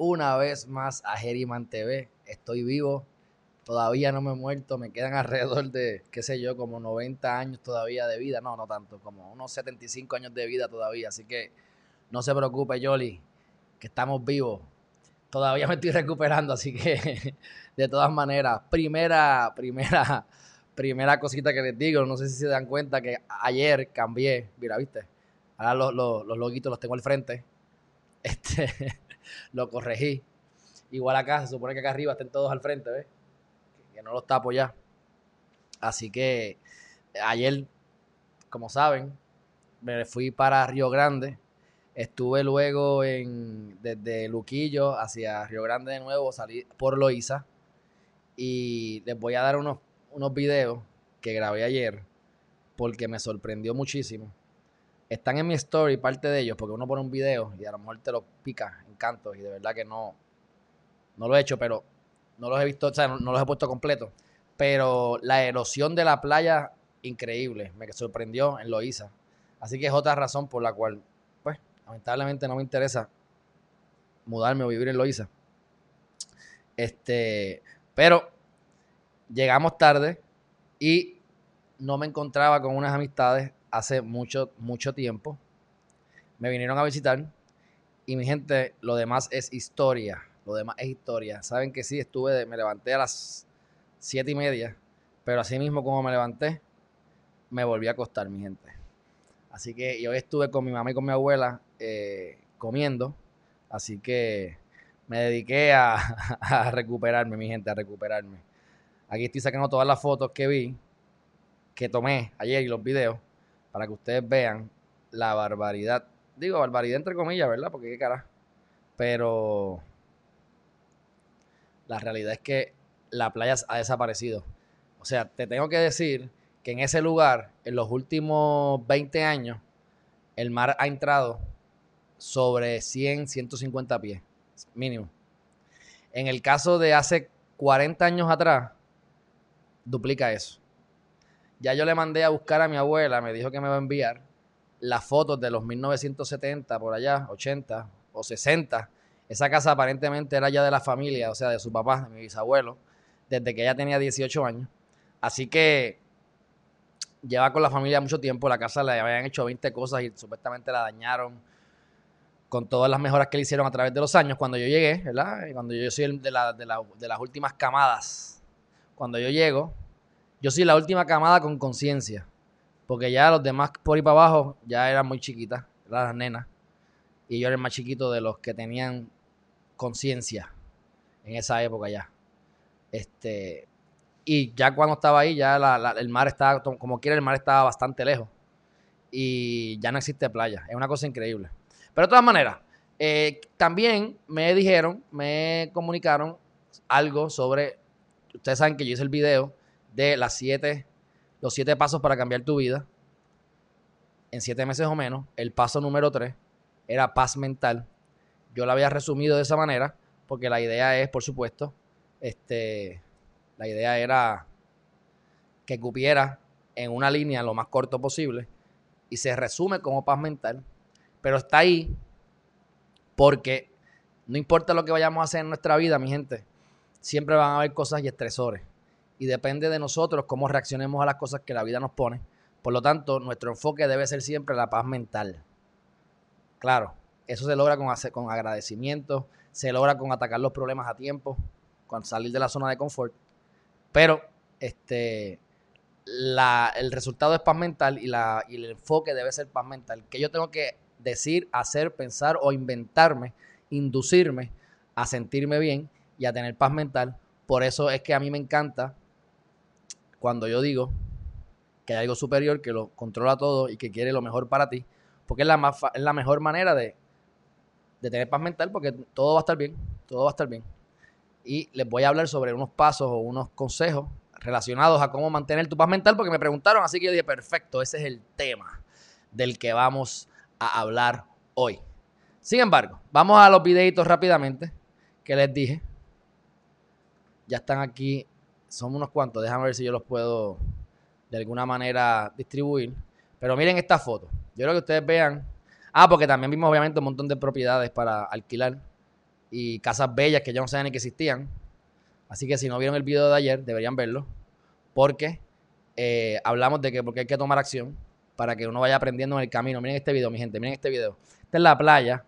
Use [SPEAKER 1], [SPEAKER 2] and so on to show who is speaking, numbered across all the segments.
[SPEAKER 1] una vez más a Geriman TV. Estoy vivo, todavía no me he muerto, me quedan alrededor de, qué sé yo, como 90 años todavía de vida. No, no tanto, como unos 75 años de vida todavía. Así que no se preocupe, Jolly, que estamos vivos. Todavía me estoy recuperando, así que de todas maneras, primera, primera, primera cosita que les digo, no sé si se dan cuenta que ayer cambié, mira, viste, ahora los, los, los loguitos los tengo al frente. Este, lo corregí. Igual acá, se supone que acá arriba estén todos al frente, ¿ves? Que no los tapo ya. Así que ayer, como saben, me fui para Río Grande. Estuve luego en, desde Luquillo hacia Río Grande de nuevo, salí por Loíza. Y les voy a dar unos, unos videos que grabé ayer porque me sorprendió muchísimo. Están en mi story parte de ellos porque uno pone un video y a lo mejor te lo pica cantos y de verdad que no, no lo he hecho, pero no los he visto, o sea, no, no los he puesto completo. Pero la erosión de la playa, increíble, me sorprendió en Loíza. Así que es otra razón por la cual, pues, lamentablemente no me interesa mudarme o vivir en Loíza. Este, pero llegamos tarde y no me encontraba con unas amistades hace mucho, mucho tiempo. Me vinieron a visitar y mi gente, lo demás es historia. Lo demás es historia. Saben que sí, estuve, me levanté a las siete y media, pero así mismo como me levanté, me volví a acostar, mi gente. Así que y hoy estuve con mi mamá y con mi abuela eh, comiendo, así que me dediqué a, a recuperarme, mi gente, a recuperarme. Aquí estoy sacando todas las fotos que vi, que tomé ayer y los videos, para que ustedes vean la barbaridad. Digo, barbaridad entre comillas, ¿verdad? Porque qué cara. Pero la realidad es que la playa ha desaparecido. O sea, te tengo que decir que en ese lugar, en los últimos 20 años, el mar ha entrado sobre 100, 150 pies, mínimo. En el caso de hace 40 años atrás, duplica eso. Ya yo le mandé a buscar a mi abuela, me dijo que me va a enviar las fotos de los 1970 por allá, 80 o 60. Esa casa aparentemente era ya de la familia, o sea, de su papá, de mi bisabuelo, desde que ella tenía 18 años. Así que lleva con la familia mucho tiempo, la casa le habían hecho 20 cosas y supuestamente la dañaron con todas las mejoras que le hicieron a través de los años. Cuando yo llegué, ¿verdad? Y cuando yo soy de, de, de las últimas camadas, cuando yo llego, yo soy la última camada con conciencia. Porque ya los demás por ahí para abajo ya eran muy chiquitas, eran las nenas. Y yo era el más chiquito de los que tenían conciencia en esa época ya. Este, y ya cuando estaba ahí, ya el mar estaba, como quiera, el mar estaba bastante lejos. Y ya no existe playa. Es una cosa increíble. Pero de todas maneras, eh, también me dijeron, me comunicaron algo sobre. Ustedes saben que yo hice el video de las siete, los siete pasos para cambiar tu vida en siete meses o menos. El paso número tres era paz mental. Yo lo había resumido de esa manera porque la idea es, por supuesto, este, la idea era que cupiera en una línea lo más corto posible y se resume como paz mental, pero está ahí porque no importa lo que vayamos a hacer en nuestra vida, mi gente, siempre van a haber cosas y estresores y depende de nosotros cómo reaccionemos a las cosas que la vida nos pone. Por lo tanto, nuestro enfoque debe ser siempre la paz mental. Claro, eso se logra con, con agradecimiento, se logra con atacar los problemas a tiempo, con salir de la zona de confort. Pero este, la, el resultado es paz mental y, la, y el enfoque debe ser paz mental. Que yo tengo que decir, hacer, pensar o inventarme, inducirme a sentirme bien y a tener paz mental. Por eso es que a mí me encanta cuando yo digo que hay algo superior que lo controla todo y que quiere lo mejor para ti, porque es la, más, es la mejor manera de, de tener paz mental, porque todo va a estar bien, todo va a estar bien. y les voy a hablar sobre unos pasos o unos consejos relacionados a cómo mantener tu paz mental porque me preguntaron, así que yo dije, perfecto, ese es el tema del que vamos a hablar hoy. Sin embargo, vamos a los videitos rápidamente que les dije. Ya están aquí, son unos cuantos, déjame ver si yo los puedo de alguna manera distribuir. Pero miren esta foto. Yo creo que ustedes vean. Ah, porque también vimos obviamente un montón de propiedades para alquilar y casas bellas que ya no saben ni que existían. Así que si no vieron el video de ayer, deberían verlo. Porque eh, hablamos de que porque hay que tomar acción para que uno vaya aprendiendo en el camino. Miren este video, mi gente, miren este video. Esta es la playa.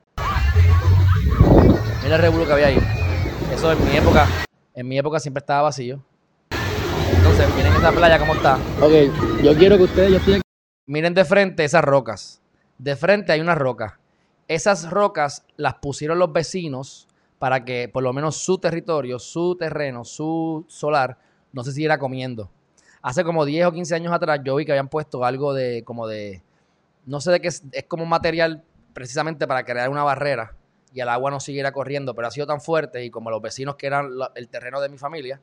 [SPEAKER 1] Miren el revuelo que había ahí. Eso en mi época, en mi época siempre estaba vacío. Entonces, miren esta playa cómo está.
[SPEAKER 2] Ok, yo quiero que ustedes, yo estoy aquí.
[SPEAKER 1] Miren de frente esas rocas. De frente hay unas rocas. Esas rocas las pusieron los vecinos para que por lo menos su territorio, su terreno, su solar no se siguiera comiendo. Hace como 10 o 15 años atrás yo vi que habían puesto algo de como de, no sé de qué es, es como un material precisamente para crear una barrera y el agua no siguiera corriendo, pero ha sido tan fuerte y como los vecinos que eran la- el terreno de mi familia,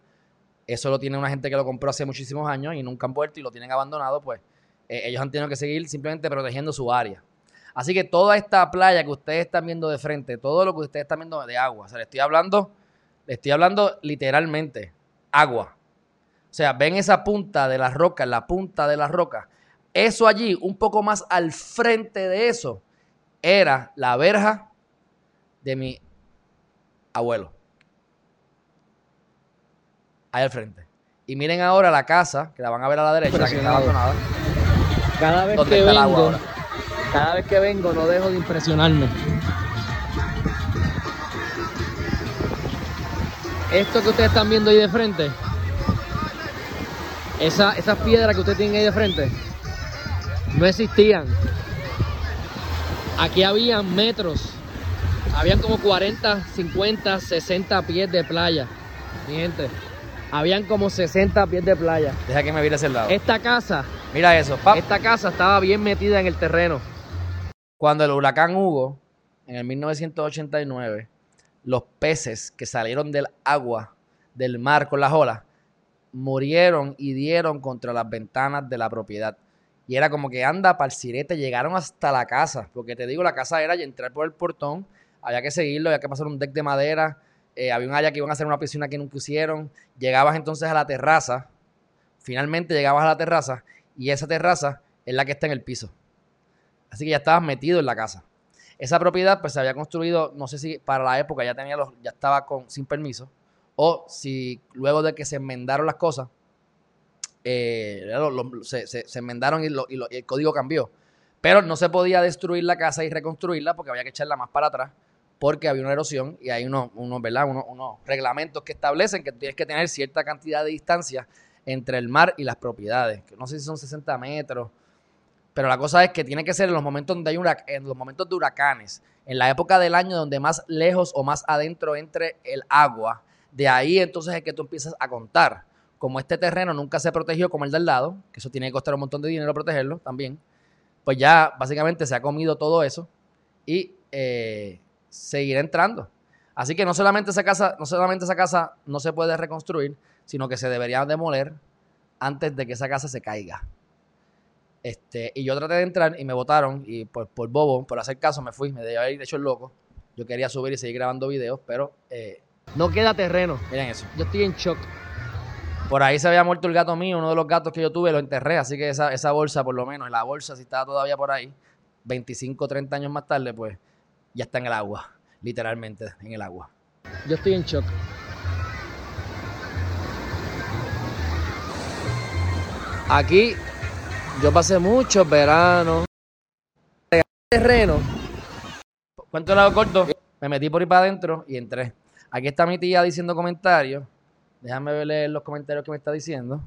[SPEAKER 1] eso lo tiene una gente que lo compró hace muchísimos años y nunca han vuelto y lo tienen abandonado, pues eh, ellos han tenido que seguir simplemente protegiendo su área. Así que toda esta playa que ustedes están viendo de frente, todo lo que ustedes están viendo de agua, o sea, le estoy hablando, le estoy hablando literalmente, agua. O sea, ven esa punta de la roca, la punta de la roca. Eso allí, un poco más al frente de eso, era la verja de mi abuelo. Ahí al frente. Y miren ahora la casa, que la van a ver a la derecha, que está
[SPEAKER 2] Impresionado.
[SPEAKER 1] abandonada.
[SPEAKER 2] Cada vez
[SPEAKER 1] ¿Dónde
[SPEAKER 2] que
[SPEAKER 1] agua
[SPEAKER 2] vengo, cada vez que vengo no dejo de impresionarme. Esto que ustedes están viendo ahí de frente, esa, esas piedras que ustedes tienen ahí de frente, no existían. Aquí habían metros, habían como 40, 50, 60 pies de playa. Mi gente, habían como 60 pies de playa.
[SPEAKER 1] Deja que me vire hacia el lado.
[SPEAKER 2] Esta casa,
[SPEAKER 1] Mira eso, pap.
[SPEAKER 2] esta casa estaba bien metida en el terreno.
[SPEAKER 1] Cuando el huracán Hugo, en el 1989, los peces que salieron del agua, del mar con las olas, murieron y dieron contra las ventanas de la propiedad. Y era como que anda para el sirete, llegaron hasta la casa. Porque te digo, la casa era y entrar por el portón, había que seguirlo, había que pasar un deck de madera, eh, había un área que iban a hacer una piscina que no pusieron. Llegabas entonces a la terraza, finalmente llegabas a la terraza, y esa terraza es la que está en el piso. Así que ya estabas metido en la casa. Esa propiedad pues se había construido, no sé si para la época ya tenía los, ya estaba con, sin permiso, o si luego de que se enmendaron las cosas, eh, se, enmendaron y lo- y el código cambió. Pero no se podía destruir la casa y reconstruirla porque había que echarla más para atrás porque había una erosión y hay unos, unos, ¿verdad? unos, unos reglamentos que establecen que tienes que tener cierta cantidad de distancia entre el mar y las propiedades. Que no sé si son 60 metros, pero la cosa es que tiene que ser en los momentos donde hay en los momentos de huracanes, en la época del año donde más lejos o más adentro entre el agua. De ahí entonces es que tú empiezas a contar. Como este terreno nunca se protegió como el del lado, que eso tiene que costar un montón de dinero protegerlo también, pues ya básicamente se ha comido todo eso y eh, seguirá entrando. Así que no solamente esa casa, no solamente esa casa no se puede reconstruir, sino que se debería demoler antes de que esa casa se caiga. Este, y yo traté de entrar y me votaron y por, por bobo, por hacer caso, me fui, me debía haber hecho el loco. Yo quería subir y seguir grabando videos, pero eh,
[SPEAKER 2] No queda terreno.
[SPEAKER 1] miren eso.
[SPEAKER 2] Yo estoy en shock.
[SPEAKER 1] Por ahí se había muerto el gato mío, uno de los gatos que yo tuve, lo enterré, así que esa, esa bolsa, por lo menos, la bolsa, si estaba todavía por ahí, 25, 30 años más tarde, pues ya está en el agua, literalmente en el agua.
[SPEAKER 2] Yo estoy en shock. Aquí yo pasé muchos veranos. Terreno.
[SPEAKER 1] Cuento el lado corto, me metí por ahí para adentro y entré. Aquí está mi tía diciendo comentarios. Déjame leer los comentarios que me está diciendo.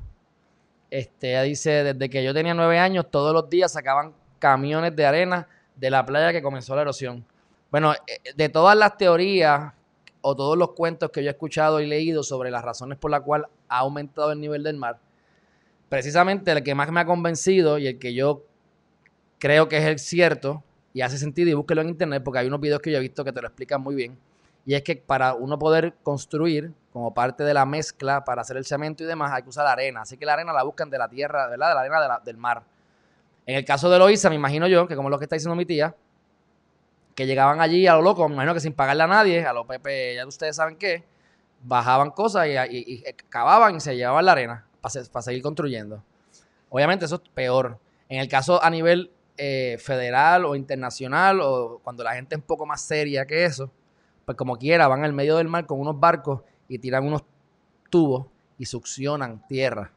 [SPEAKER 1] Este, ella dice, desde que yo tenía nueve años, todos los días sacaban camiones de arena de la playa que comenzó la erosión. Bueno, eh, de todas las teorías o todos los cuentos que yo he escuchado y leído sobre las razones por las cuales ha aumentado el nivel del mar, precisamente el que más me ha convencido y el que yo creo que es el cierto y hace sentido y búsquelo en internet porque hay unos videos que yo he visto que te lo explican muy bien y es que para uno poder construir como parte de la mezcla para hacer el cemento y demás, hay que usar arena. Así que la arena la buscan de la tierra, ¿verdad? De la arena del mar. En el caso de Loíza, me imagino yo, que como lo que está diciendo mi tía, que llegaban allí a lo loco, me imagino que sin pagarle a nadie, a los Pepe, ya ustedes saben qué, bajaban cosas y, cavaban y se llevaban la arena para, seguir construyendo. Obviamente eso es peor. En el caso a nivel eh, federal o internacional, o cuando la gente es un poco más seria que eso, pues como quiera, van al medio del mar con unos barcos y tiran unos tubos y succionan tierra.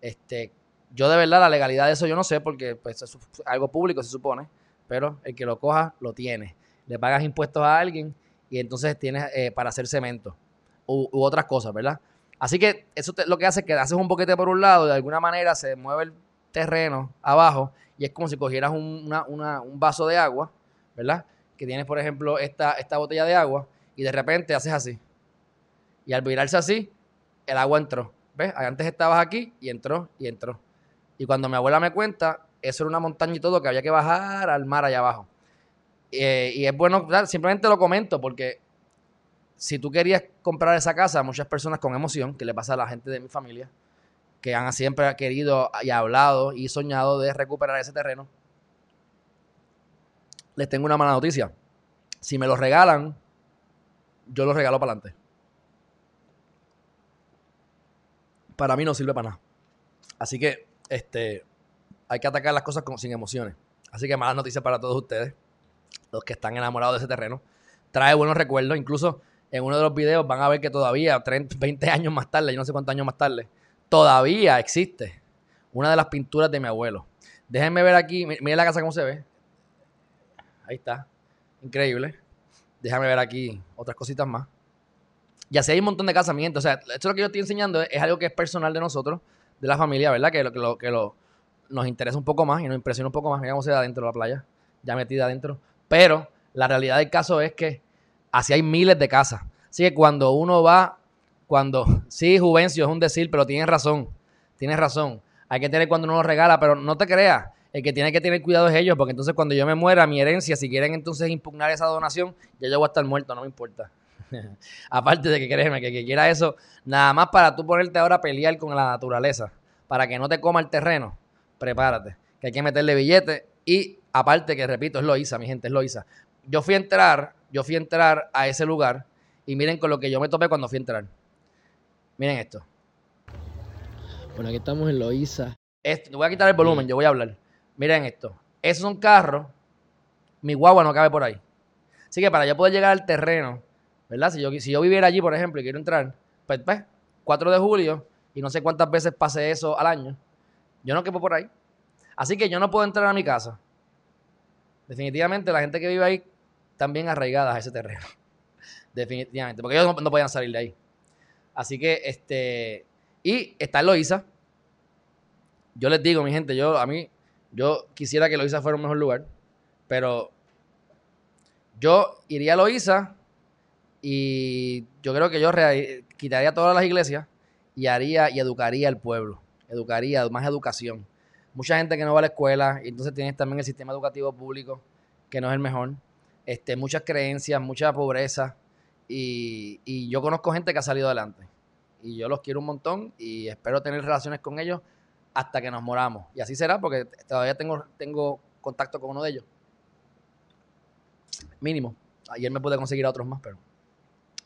[SPEAKER 1] Este, yo de verdad la legalidad de eso yo no sé porque pues, es algo público se supone, pero el que lo coja lo tiene. Le pagas impuestos a alguien y entonces tienes eh, para hacer cemento u, otras cosas, ¿verdad? Así que eso lo que hace es que haces un boquete por un lado, de alguna manera se mueve el terreno abajo y es como si cogieras un, un vaso de agua, ¿verdad? Que tienes, por ejemplo, esta, esta botella de agua y de repente haces así. Y al virarse así, el agua entró. ¿Ves? Antes estabas aquí y entró y entró. Y cuando mi abuela me cuenta, eso era una montaña y todo que había que bajar al mar allá abajo. Eh, y es bueno, simplemente lo comento porque si tú querías comprar esa casa, muchas personas con emoción, que le pasa a la gente de mi familia, que han siempre querido y hablado y soñado de recuperar ese terreno, les tengo una mala noticia. Si me lo regalan, yo lo regalo para adelante. Para mí no sirve para nada. Así que, este, hay que atacar las cosas sin emociones. Así que malas noticias para todos ustedes, los que están enamorados de ese terreno. Trae buenos recuerdos, incluso en uno de los videos van a ver que todavía, 30, 20 años más tarde, yo no sé cuántos años más tarde, todavía existe una de las pinturas de mi abuelo. Déjenme ver aquí, miren la casa cómo se ve. Ahí está, increíble. Déjame ver aquí otras cositas más. Y así hay un montón de mi O sea, esto lo que yo estoy enseñando es, algo que es personal de nosotros, de la familia, ¿verdad? Que lo que, lo, que lo, nos interesa un poco más y nos impresiona un poco más. Mira cómo se ve adentro de la playa, ya metida adentro. Pero la realidad del caso es que así hay miles de casas. Así que cuando uno va, cuando, sí, Juvencio es un decir, pero tienes razón, tienes razón. Hay que tener cuando uno lo regala, pero no te creas, el que tiene que tener cuidado es ellos, porque entonces cuando yo me muera, mi herencia, si quieren entonces impugnar esa donación, ya yo voy a estar muerto, no me importa. Aparte de que créeme, que, que quiera eso, nada más para tú ponerte ahora a pelear con la naturaleza, para que no te coma el terreno, prepárate, que hay que meterle billetes y aparte que repito, es Loisa, mi gente, es Loisa. Yo fui a entrar, yo fui a entrar a ese lugar y miren con lo que yo me topé cuando fui a entrar. Miren esto.
[SPEAKER 2] Bueno, aquí estamos en Loisa.
[SPEAKER 1] Esto, voy a quitar el volumen, yo voy a hablar. Miren esto. Esos son carros. Mi guagua no cabe por ahí. Así que para yo poder llegar al terreno, ¿verdad? Si yo, si yo viviera allí, por ejemplo, y quiero entrar, pues, pues 4 de julio, y no sé cuántas veces pase eso al año, yo no quepo por ahí. Así que yo no puedo entrar a mi casa. Definitivamente la gente que vive ahí también arraigada a ese terreno. Definitivamente, porque ellos no, podían salir de ahí. Así que, este, y está Loisa. Yo les digo, mi gente, yo a mí yo quisiera que Loiza fuera un mejor lugar, pero yo iría a Loiza y yo creo que yo quitaría todas las iglesias y haría y educaría al pueblo, educaría, más educación. Mucha gente que no va a la escuela y entonces tienes también el sistema educativo público que no es el mejor. Este, muchas creencias, mucha pobreza y, y yo conozco gente que ha salido adelante y yo los quiero un montón y espero tener relaciones con ellos hasta que nos moramos. Y así será porque todavía tengo, tengo contacto con uno de ellos. Mínimo. Ayer me pude conseguir a otros más, pero.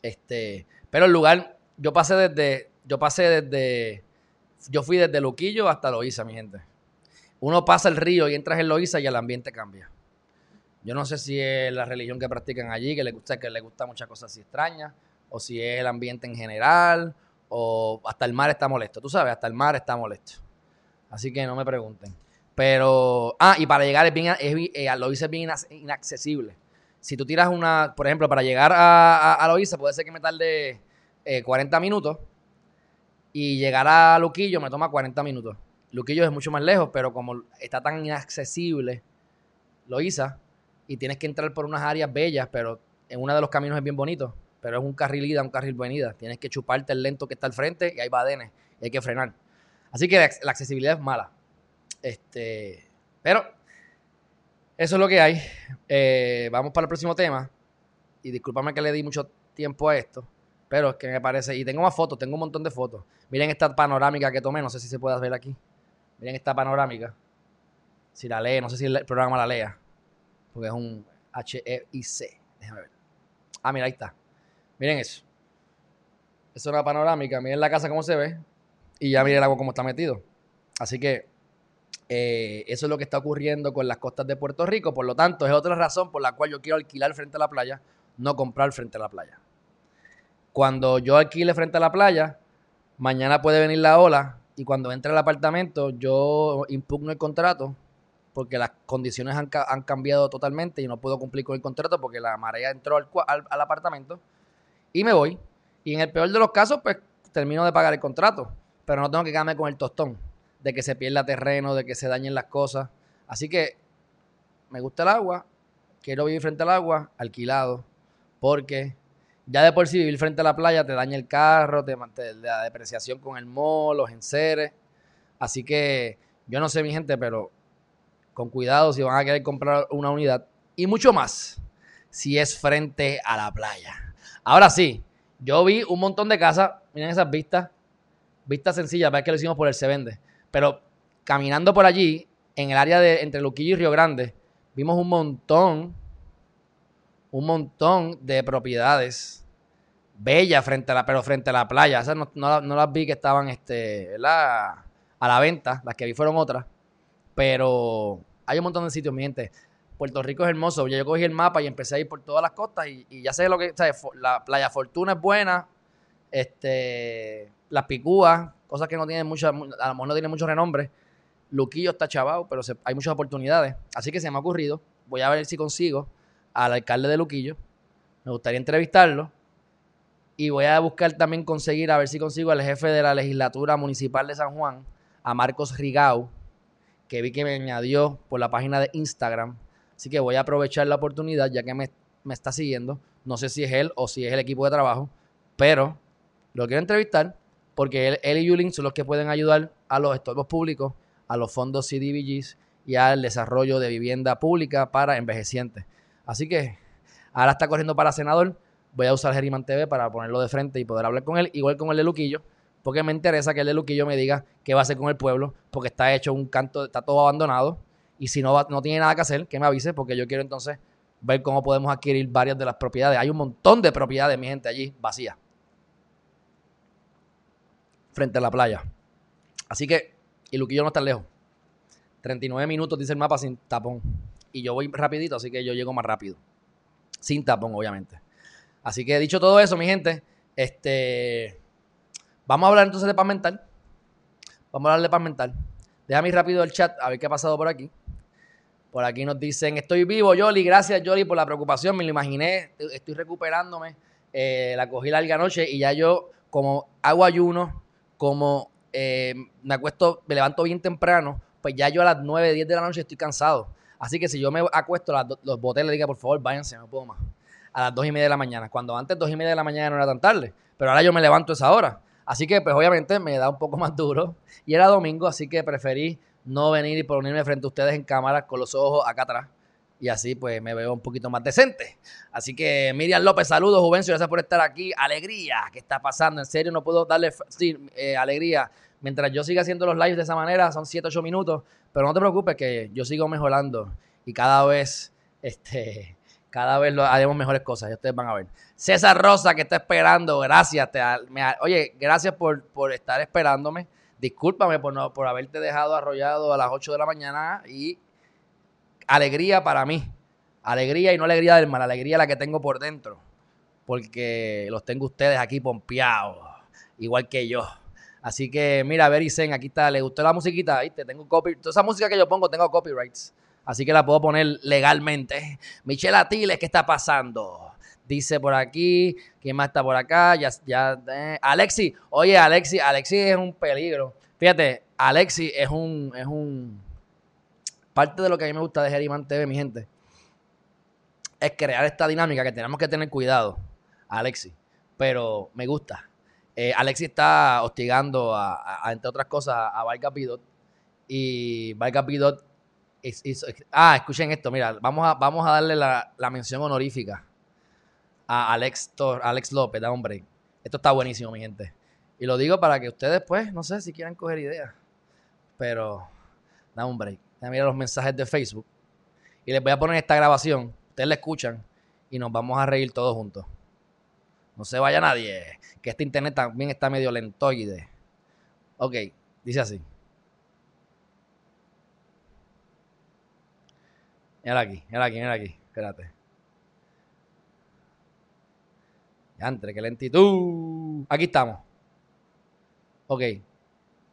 [SPEAKER 1] Este. Pero el lugar, yo pasé desde. Yo pasé desde. Yo fui desde Luquillo hasta Loíza, mi gente. Uno pasa el río y entras en Loíza y el ambiente cambia. Yo no sé si es la religión que practican allí, que les gusta, que les gusta muchas cosas así extrañas, o si es el ambiente en general, o hasta el mar está molesto. Tú sabes, hasta el mar está molesto. Así que no me pregunten. Pero, ah, y para llegar es bien, es, eh, Loíza es bien inaccesible. Si tú tiras una, por ejemplo, para llegar a, a, Loíza puede ser que me tarde 40 eh, minutos y llegar a Luquillo me toma 40 minutos. Luquillo es mucho más lejos, pero como está tan inaccesible Loíza y tienes que entrar por unas áreas bellas, pero en uno de los caminos es bien bonito, pero es un carril ida, un carril venida. Tienes que chuparte el lento que está al frente y hay badenes y hay que frenar. Así que la, accesibilidad es mala. Este, pero eso es lo que hay. Eh, vamos para el próximo tema. Y discúlpame que le di mucho tiempo a esto. Pero es que me parece, y tengo más fotos, tengo un montón de fotos. Miren esta panorámica que tomé, no sé si se puede ver aquí. Miren esta panorámica. Si la lee, no sé si el programa la lea. Porque es un H-E-I-C. Déjame ver. Ah, mira, ahí está. Miren eso. Es una panorámica. Miren la casa cómo se ve. Y ya miren el agua cómo está metido. Así que eh, eso es lo que está ocurriendo con las costas de Puerto Rico. Por lo tanto, es otra razón por la cual yo quiero alquilar frente a la playa, no comprar frente a la playa. Cuando yo alquile frente a la playa, mañana puede venir la ola y cuando entre al apartamento yo impugno el contrato porque las condiciones han, cambiado totalmente y no puedo cumplir con el contrato porque la marea entró al, al, apartamento y me voy. Y en el peor de los casos, pues termino de pagar el contrato, pero no tengo que quedarme con el tostón de que se pierda terreno, de que se dañen las cosas. Así que me gusta el agua, quiero vivir frente al agua, alquilado, porque ya de por sí vivir frente a la playa te daña el carro, te, te la depreciación con el mall, los enseres. Así que yo no sé, mi gente, pero con cuidado si van a querer comprar una unidad y mucho más si es frente a la playa. Ahora sí, yo vi un montón de casas, miren esas vistas, vistas sencillas, es que lo hicimos por el Se Vende, pero caminando por allí, en el área de entre Luquillo y Río Grande, vimos un montón, un montón de propiedades bellas frente a la, pero frente a la playa. Esas no, las vi que estaban este, a la venta, las que vi fueron otras. Pero hay un montón de sitios, mi gente. Puerto Rico es hermoso. Yo cogí el mapa y empecé a ir por todas las costas y, ya sé lo que. La playa Fortuna es buena. Este. Las Picúas, cosas que no tienen mucha. A lo mejor no tienen mucho renombre. Luquillo está chavado, pero hay muchas oportunidades. Así que se me ha ocurrido. Voy a ver si consigo al alcalde de Luquillo. Me gustaría entrevistarlo. Y voy a buscar también conseguir, a ver si consigo al jefe de la legislatura municipal de San Juan, a Marcos Rigau, que vi que me añadió por la página de Instagram. Así que voy a aprovechar la oportunidad ya que me, está siguiendo. No sé si es él o si es el equipo de trabajo, pero lo quiero entrevistar porque él, él y Yulin son los que pueden ayudar a los estorbos públicos, a los fondos CDBGs y al desarrollo de vivienda pública para envejecientes. Así que ahora está corriendo para senador. Voy a usar Geriman TV para ponerlo de frente y poder hablar con él, igual con el de Luquillo porque me interesa que el de Luquillo me diga qué va a hacer con el pueblo, porque está hecho un canto, está todo abandonado, y si no, no tiene nada que hacer, que me avise, porque yo quiero entonces ver cómo podemos adquirir varias de las propiedades. Hay un montón de propiedades, mi gente, allí, vacías, frente a la playa. Así que, y Luquillo no está lejos. 39 minutos, dice el mapa, sin tapón. Y yo voy rapidito, así que yo llego más rápido. Sin tapón, obviamente. Así que dicho todo eso, mi gente, este Vamos a hablar entonces de paz mental. Vamos a hablar de paz mental. Déjame ir rápido el chat a ver qué ha pasado por aquí. Por aquí nos dicen, estoy vivo, Yoli. Gracias, Yoli, por la preocupación. Me lo imaginé. Estoy recuperándome. Eh, la cogí larga noche y ya yo, como hago ayuno, como eh, me acuesto, me levanto bien temprano, pues ya yo a las 9, 10 de la noche estoy cansado. Así que si yo me acuesto, los botes le diga, por favor, váyanse, no puedo más. A las 2 y media de la mañana. Cuando antes 2 y media de la mañana no era tan tarde. Pero ahora yo me levanto a esa hora. Así que, pues obviamente me da un poco más duro. Y era domingo, así que preferí no venir y ponerme frente a ustedes en cámara con los ojos acá atrás. Y así, pues me veo un poquito más decente. Así que, Miriam López, saludos, Juvencio, gracias por estar aquí. Alegría, ¿qué está pasando? En serio, no puedo darle sí, eh, alegría. Mientras yo siga haciendo los lives de esa manera, son 7, 8 minutos. Pero no te preocupes, que yo sigo mejorando. Y cada vez, este cada vez lo, haremos mejores cosas, ya ustedes van a ver. César Rosa, que está esperando, gracias. Te, oye, gracias por, estar esperándome. Discúlpame por, no, por haberte dejado arrollado a las 8 de la mañana y alegría para mí. Alegría y no alegría del mal, alegría la que tengo por dentro. Porque los tengo ustedes aquí pompeados, igual que yo. Así que mira, Vericen, aquí está, ¿le gustó la musiquita? ¿Viste? Tengo copy, toda esa música que yo pongo tengo copyrights. Así que la puedo poner legalmente. Michelle Atiles, ¿qué está pasando? Dice por aquí, ¿quién más está por acá? Ya, ya, eh, Alexi, oye, Alexi, Alexi es un peligro. Fíjate, Alexi es un, es un, parte de lo que a mí me gusta de Geriman TV, mi gente, es crear esta dinámica que tenemos que tener cuidado, Alexi, pero me gusta. Eh, Alexi está hostigando, a, entre otras cosas, a Vargas Pidot y Vargas Pidot ah, escuchen esto, mira, vamos a, vamos a darle la, mención honorífica a Alex, Alex López, da hombre. Esto está buenísimo, mi gente. Y lo digo para que ustedes, pues, no sé si quieran coger ideas. Pero, da un break. Mirar los mensajes de Facebook. Y les voy a poner esta grabación. Ustedes la escuchan y nos vamos a reír todos juntos. No se vaya nadie. Que este internet también está medio lentoide. Ok, dice así. Mira aquí, mira aquí, mira aquí. Espérate. Ya entre, qué lentitud. Aquí estamos. Ok.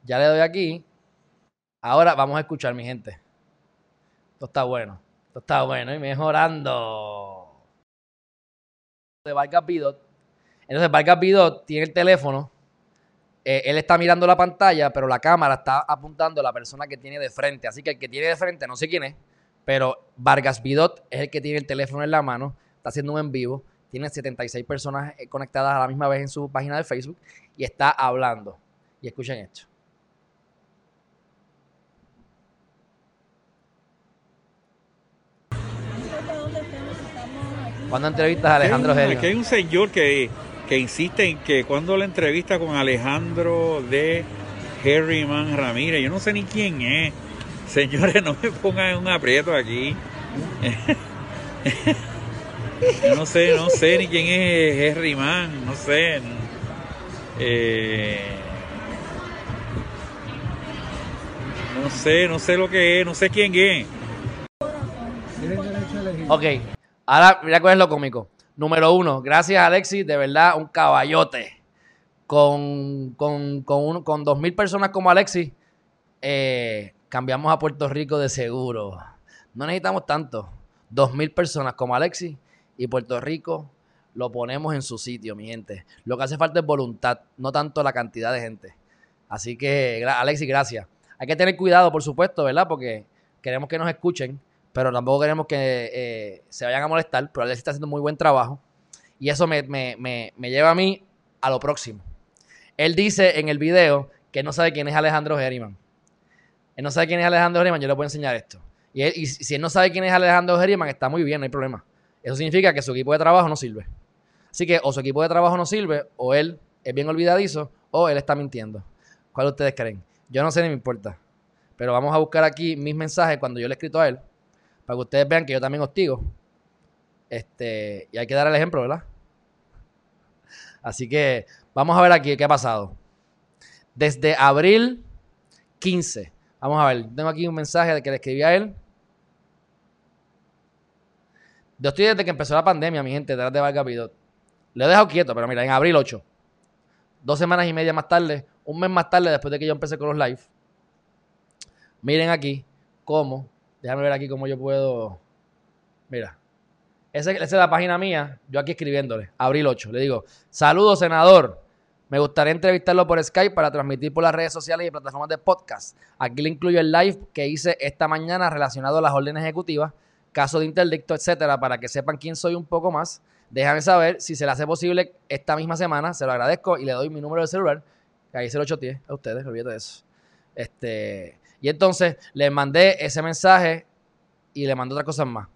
[SPEAKER 1] Ya le doy aquí. Ahora vamos a escuchar, mi gente. Esto está bueno. Esto está bueno y mejorando. De Vargas Bidot. Entonces, Vargas Bidot tiene el teléfono. eh, él está mirando la pantalla, pero la cámara está apuntando a la persona que tiene de frente. Así que el que tiene de frente, no sé quién es, pero Vargas Bidot es el que tiene el teléfono en la mano. Está haciendo un en vivo. Tiene 76 personas eh, conectadas a la misma vez en su página de Facebook y está hablando. Y escuchen esto. Cuando entrevistas a Alejandro Gelio?
[SPEAKER 3] Aquí hay un señor que, que insiste en que cuando la entrevista con Alejandro de Harryman Ramírez, yo no sé ni quién es. Señores, no me pongan un aprieto aquí. Yo no sé, no sé ni quién es Harryman, no sé. Eh, no sé, no sé lo que es, no sé quién es.
[SPEAKER 1] Ok, ahora mira cuál es lo cómico. Número uno, gracias Alexis, de verdad, un caballote. Con, con, con, un- con 2.000 personas como Alexis, eh, cambiamos a Puerto Rico de seguro. No necesitamos tanto. 2.000 personas como Alexis y Puerto Rico lo ponemos en su sitio, mi gente. Lo que hace falta es voluntad, no tanto la cantidad de gente. Así que, Alexis, gracias. Hay que tener cuidado, por supuesto, ¿verdad? Porque queremos que nos escuchen, pero tampoco queremos que eh, se vayan a molestar. Pero Alexis está haciendo muy buen trabajo. Y eso me, me- me- me lleva a mí a lo próximo. Él dice en el video que no sabe quién es Alejandro Geriman. Él no sabe quién es Alejandro Geriman, yo le puedo enseñar esto. Y, él- y si él no sabe quién es Alejandro Geriman, está muy bien, no hay problema. Eso significa que su equipo de trabajo no sirve. Así que o su equipo de trabajo no sque, o él es bien olvidadizo, o él está mintiendo. ¿Cuál de ustedes creen? Yo no sé ni me importa. Pero vamos a buscar aquí mis mensajes cuando yo le he escrito a él, para que ustedes vean que yo también hostigo. Este, y hay que dar el ejemplo, ¿verdad? Así que vamos a ver aquí qué ha pasado. Desde abril 15. Vamos a ver, tengo aquí un mensaje que le escribí a él. Yo estoy desde que empezó la pandemia, mi gente, detrás de Vargas Vidot. Le he dejado quieto, pero mira, en abril 8. Dos semanas y media más tarde, un mes más tarde, después de que yo empecé con los live. Miren aquí cómo. Déjame ver aquí cómo yo puedo. Mira. Esa, es la página mía. Yo aquí escribiéndole. Abril 8. Le digo: Saludos, senador. Me gustaría entrevistarlo por Skype para transmitir por las redes sociales y plataformas de podcast. Aquí le incluyo el live que hice esta mañana relacionado a las órdenes ejecutivas, caso de interdicto, etcétera, para que sepan quién soy un poco más. Déjame saber si se le hace posible esta misma semana. Se lo agradezco y le doy mi número de celular, ahí es el 810 a ustedes, olvídate de eso. Este, y entonces le mandé ese mensaje y le mandé otras cosas más.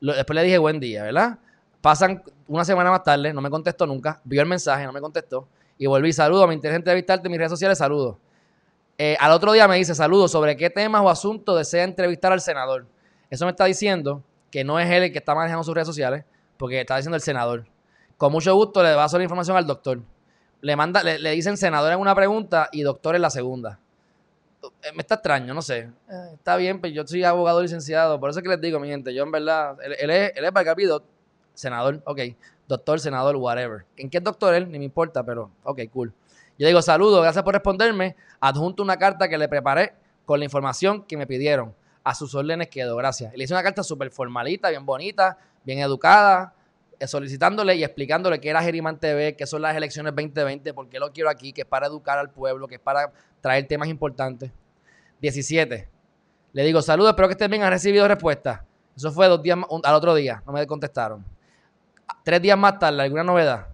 [SPEAKER 1] Después le dije buen día, ¿verdad? Pasan una semana más tarde, no me contestó nunca, vio el mensaje, no me contestó, y volví, saludo, me interesa entrevistarte en mis redes sociales, saludo. Eh, al otro día me dice, saludo, ¿sobre qué temas o asuntos desea entrevistar al senador? Eso me está diciendo que no es él el que está manejando sus redes sociales, porque está diciendo el senador. Con mucho gusto le paso la información al doctor. Le, manda, le, le dicen senador en una pregunta y doctor en la segunda. Eh, Me está extraño, no sé. Eh, está bien, pero yo soy abogado licenciado. Por eso es que les digo, mi gente, yo en verdad, él, es, él es Vidot, senador, ok. Doctor, senador, whatever. ¿En qué doctor él? Ni me importa, pero ok, cool. Yo digo, saludos, gracias por responderme. Adjunto una carta que le preparé con la información que me pidieron. A sus órdenes quedo, gracias. Le hice una carta súper formalita, bien bonita, bien educada, solicitándole y explicándole qué era Geriman TV, qué son las elecciones 2020, por qué lo quiero aquí, que es para educar al pueblo, que es para traer temas importantes. 17. Le digo, saludos, espero que estén bien, han recibido respuesta. Eso fue dos días, al otro día, no me contestaron. Tres días más tarde, ¿alguna novedad?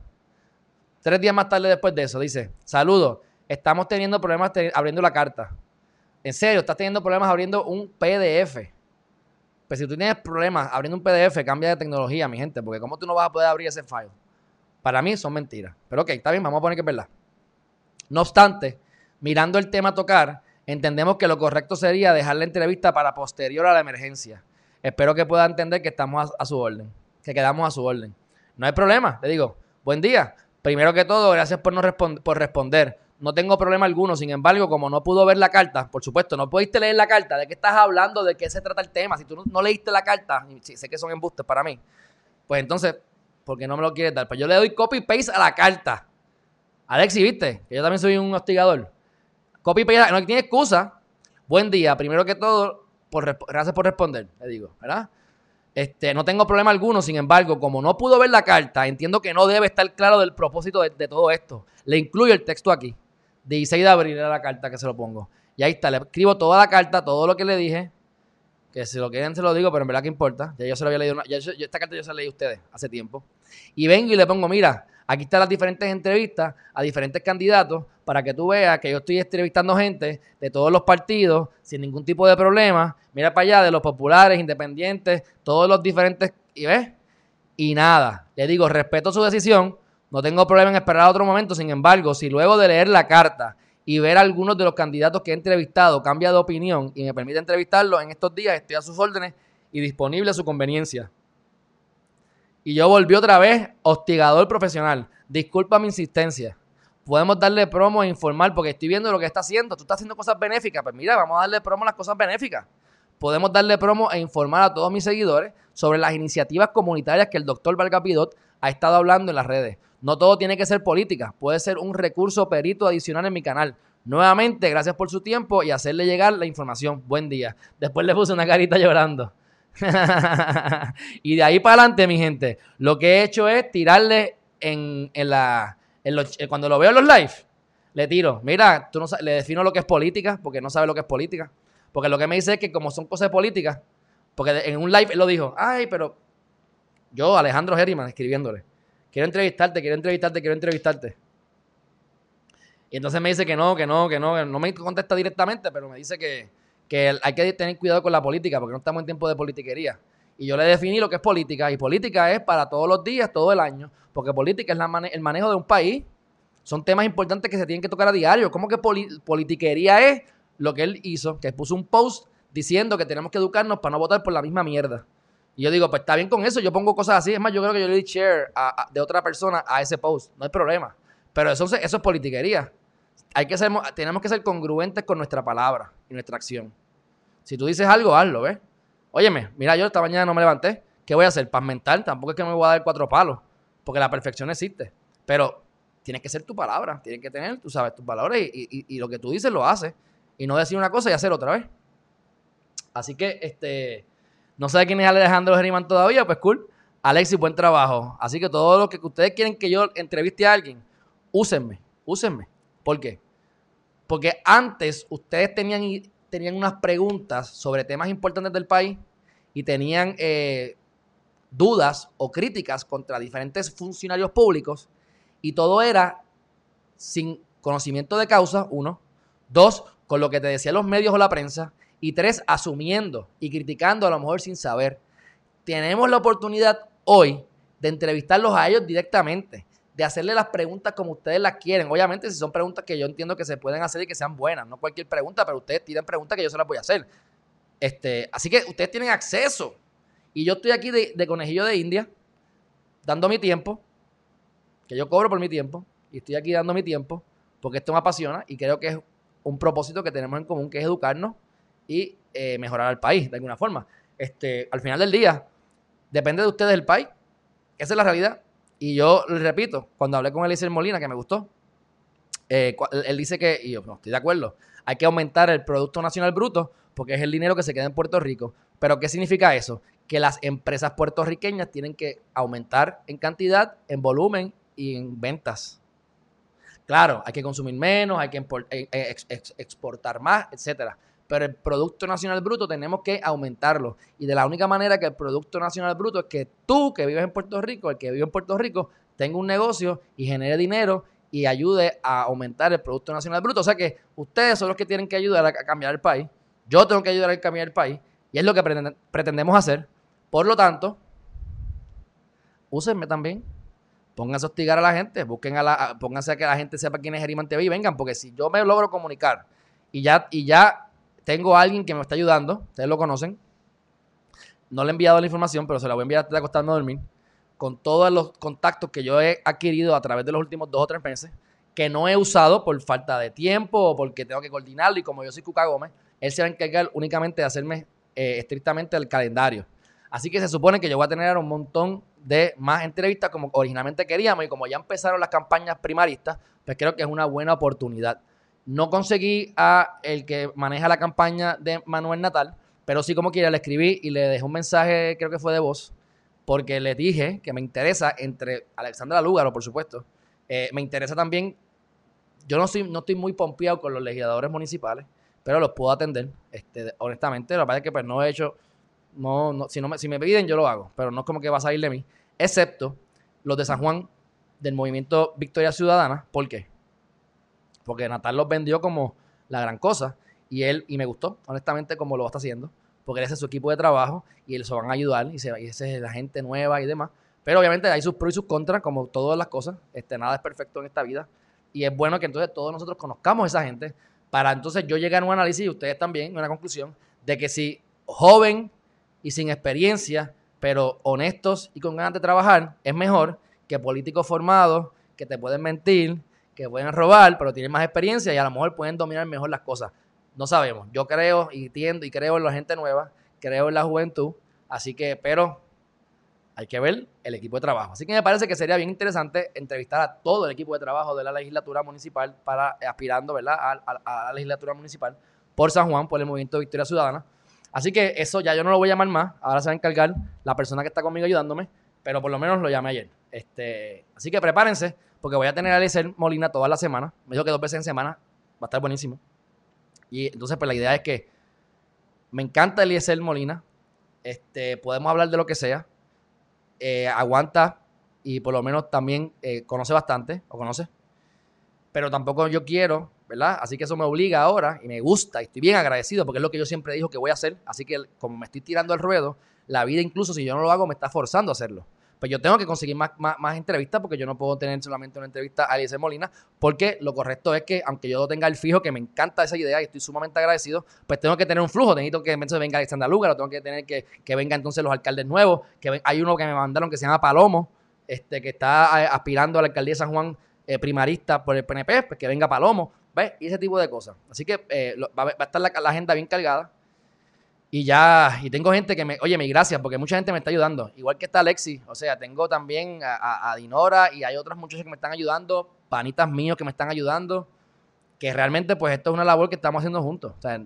[SPEAKER 1] Tres días más tarde después de eso, dice, saludos, estamos teniendo problemas abriendo la carta. En serio, estás teniendo problemas abriendo un PDF. Pues si tú tienes problemas abriendo un PDF, cambia de tecnología, mi gente, porque ¿cómo tú no vas a poder abrir ese file? Para mí son mentiras. Pero ok, está bien, vamos a poner que es verdad. No obstante, mirando el tema a tocar, entendemos que lo correcto sería dejar la entrevista para posterior a la emergencia. Espero que pueda entender que estamos a, su orden, que quedamos a su orden. No hay problema, le digo, buen día. Primero que todo, gracias por, no por responder. No tengo problema alguno, sin embargo, como no pudo ver la carta, por supuesto, no pudiste leer la carta, ¿de qué estás hablando? ¿De qué se trata el tema? Si tú no, leíste la carta, sé que son embustes para mí, pues entonces, ¿por qué no me lo quieres dar? Pues yo le doy copy-paste a la carta. Alexi, ¿viste? Que yo también soy un hostigador. Copy-paste, no tiene excusa. Buen día, primero que todo, gracias por responder, le digo, ¿verdad? Este, no tengo problema alguno, sin embargo, como no pudo ver la carta, entiendo que no debe estar claro del propósito de todo esto. Le incluyo el texto aquí. 16 de abril era la carta que se lo pongo. Y ahí está, le escribo toda la carta, todo lo que le dije. Que si lo quieren se lo digo, pero en verdad que importa. Ya yo se lo había leído. una- ya esta carta yo se la leí a ustedes hace tiempo. Y vengo y le pongo, mira, aquí están las diferentes entrevistas a diferentes candidatos para que tú veas que yo estoy entrevistando gente de todos los partidos sin ningún tipo de problema. Mira para allá, de los populares, independientes, todos los diferentes. ¿Y ves? Y nada. Le digo, respeto su decisión. No tengo problema en esperar otro momento. Sin embargo, si luego de leer la carta y ver algunos de los candidatos que he entrevistado cambia de opinión y me permite entrevistarlo en estos días, estoy a sus órdenes y disponible a su conveniencia. Y yo volví otra vez, hostigador profesional. Disculpa mi insistencia. Podemos darle promo e informar porque estoy viendo lo que está haciendo. Tú estás haciendo cosas benéficas. Pues mira, vamos a darle promo a las cosas benéficas. Podemos darle promo e informar a todos mis seguidores sobre las iniciativas comunitarias que el doctor Valga Pidot ha estado hablando en las redes. No todo tiene que ser política, puede ser un recurso perito adicional en mi canal. Nuevamente, gracias por su tiempo y hacerle llegar la información. Buen día. Después le puse una carita llorando. y de ahí para adelante, mi gente, lo que he hecho es tirarle en, en la. eh, cuando lo veo en los live, le tiro. Mira, tú no le defino lo que es política, porque no sabe lo que es política. Porque lo que me dice es que, como son cosas de política, porque en un live él lo dijo, ay, pero yo, Alejandro Herriman, escribiéndole, quiero entrevistarte, quiero entrevistarte, quiero entrevistarte. Y entonces me dice que no, que no, que no, no me contesta directamente, pero me dice que, que hay que tener cuidado con la política, porque no estamos en tiempo de politiquería. Y yo le definí lo que es política, y política es para todos los días, todo el año, porque política es el manejo de un país. Son temas importantes que se tienen que tocar a diario. ¿Cómo que poli- politiquería es lo que él hizo? Que puso un post diciendo que tenemos que educarnos para no votar por la misma mierda. Y yo digo, pues está bien con eso, yo pongo cosas así. Es más, yo creo que yo le di share a- de otra persona a ese post. No hay problema. Pero eso, eso es politiquería. Hay que ser, mo- tenemos que ser congruentes con nuestra palabra y nuestra acción. Si tú dices algo, hazlo, ¿ves? Óyeme, mira, yo esta mañana no me levanté. ¿Qué voy a hacer? Paz mental. Tampoco es que me voy a dar cuatro palos. Porque la perfección existe. Pero tienes que ser tu palabra. Tienes que tener, tú sabes, tus valores y, y- y lo que tú dices lo haces. Y no decir una cosa y hacer otra vez. Así que, este, no sé quién es Alejandro Geriman todavía, pues cool. Alexis, buen trabajo. Así que todo lo que ustedes quieren que yo entreviste a alguien, úsenme, úsenme. ¿Por qué? Porque antes ustedes tenían, tenían unas preguntas sobre temas importantes del país y tenían eh, dudas o críticas contra diferentes funcionarios públicos y todo era sin conocimiento de causa, uno. Dos, con lo que te decían los medios o la prensa. Y tres, asumiendo y criticando a lo mejor sin saber. Tenemos la oportunidad hoy de entrevistarlos a ellos directamente, de hacerle las preguntas como ustedes las quieren. Obviamente, si son preguntas que yo entiendo que se pueden hacer y que sean buenas, no cualquier pregunta, pero ustedes tienen preguntas que yo se las voy a hacer. Este, así que ustedes tienen acceso. Y yo estoy aquí de conejillo de India, dando mi tiempo, que yo cobro por mi tiempo, y estoy aquí dando mi tiempo, porque esto me apasiona y creo que es un propósito que tenemos en común, que es educarnos y eh, mejorar al país, de alguna forma. Este, al final del día, depende de ustedes el país. Esa es la realidad. Y yo les repito, cuando hablé con Eliezer Molina, que me gustó, eh, él dice que, y yo no estoy de acuerdo, hay que aumentar el Producto Nacional Bruto porque es el dinero que se queda en Puerto Rico. Pero ¿qué significa eso? Que las empresas puertorriqueñas tienen que aumentar en cantidad, en volumen y en ventas. Claro, hay que consumir menos, hay que eh, ex- ex- exportar más, etcétera. Pero el Producto Nacional Bruto tenemos que aumentarlo. Y de la única manera que el Producto Nacional Bruto es que tú que vives en Puerto Rico, el que vive en Puerto Rico, tenga un negocio y genere dinero y ayude a aumentar el Producto Nacional Bruto. O sea que ustedes son los que tienen que ayudar a, cambiar el país. Yo tengo que ayudar a cambiar el país. Y es lo que pretende- pretendemos hacer. Por lo tanto, úsenme también. pónganse a hostigar a la gente, busquen a la, pónganse a que la gente sepa quién es Geriman TV y vengan, porque si yo me logro comunicar y ya, y ya tengo a alguien que me está ayudando, ustedes lo conocen, no le he enviado la información, pero se la voy a enviar antes de acostarme a dormir, con todos los contactos que yo he adquirido a través de los últimos dos o tres meses, que no he usado por falta de tiempo o porque tengo que coordinarlo y como yo soy Cuca Gómez, él se va a encargar únicamente de hacerme eh, estrictamente el calendario. Así que se supone que yo voy a tener un montón de más entrevistas como originalmente queríamos y como ya empezaron las campañas primaristas, pues creo que es una buena oportunidad. No conseguí a el que maneja la campaña de Manuel Natal, pero sí como quiera le escribí y le dejé un mensaje, creo que fue de voz, porque le dije que me interesa entre Alexandra Lúgaro, por supuesto, eh, me interesa también, yo no, soy, no estoy muy pompeado con los legisladores municipales, pero los puedo atender, este, honestamente, lo que pasa es que pues no he hecho, no, no, si, no me, si me piden yo lo hago, pero no es como que va a salir de mí, excepto los de San Juan del movimiento Victoria Ciudadana, ¿por qué? Porque Natal los vendió como la gran cosa y él, y me gustó, honestamente, como lo está haciendo, porque ese es su equipo de trabajo y ellos se van a ayudar y, se, y esa es la gente nueva y demás. Pero obviamente hay sus pros y sus contras, como todas las cosas. Este, nada es perfecto en esta vida. Y es bueno que entonces todos nosotros conozcamos a esa gente para entonces yo llegar a un análisis y ustedes también, una conclusión, de que si joven y sin experiencia, pero honestos y con ganas de trabajar, es mejor que políticos formados que te pueden mentir, que pueden robar, pero tienen más experiencia y a lo mejor pueden dominar mejor las cosas. No sabemos. Yo creo y entiendo y creo en la gente nueva, creo en la juventud, así que, pero hay que ver el equipo de trabajo. Así que me parece que sería bien interesante entrevistar a todo el equipo de trabajo de la legislatura municipal para aspirando, ¿verdad? A, a- la legislatura municipal por San Juan, por el movimiento Victoria Ciudadana. Así que eso ya yo no lo voy a llamar más. Ahora se va a encargar la persona que está conmigo ayudándome, pero por lo menos lo llamé ayer. Este, así que prepárense, porque voy a tener a Eliezer Molina toda la semana. Me dijo que dos veces en semana va a estar buenísimo. Y entonces, pues la idea es que me encanta Eliezer Molina. Este, podemos hablar de lo que sea. Eh, aguanta y por lo menos también eh, conoce bastante, o conoce. Pero tampoco yo quiero, ¿verdad? Así que eso me obliga ahora y me gusta y estoy bien agradecido porque es lo que yo siempre digo que voy a hacer. Así que como me estoy tirando al ruedo, la vida incluso si yo no lo hago me está forzando a hacerlo. Pues yo tengo que conseguir más, más, más entrevistas porque yo no puedo tener solamente una entrevista a Eliezer Molina porque lo correcto es que aunque yo tenga el fijo, que me encanta esa idea y estoy sumamente agradecido, pues tengo que tener un flujo. Necesito que entonces venga Alexandra Lúgaro, tengo que tener que, que venga entonces los alcaldes nuevos, que ven- hay uno que me mandaron que se llama Palomo, este, que está eh, aspirando a la alcaldía de San Juan eh, primarista por el PNP, pues que venga Palomo, ¿ves? Y ese tipo de cosas. Así que eh, lo- va a estar la, la agenda bien cargada. Y ya, y tengo gente que me, oye, mi gracias, porque mucha gente me está ayudando. Igual que está Alexi, o sea, tengo también a, a- Dinora y hay otros muchachos que me están ayudando, panitas míos que me están ayudando, que realmente pues esto es una labor que estamos haciendo juntos. O sea,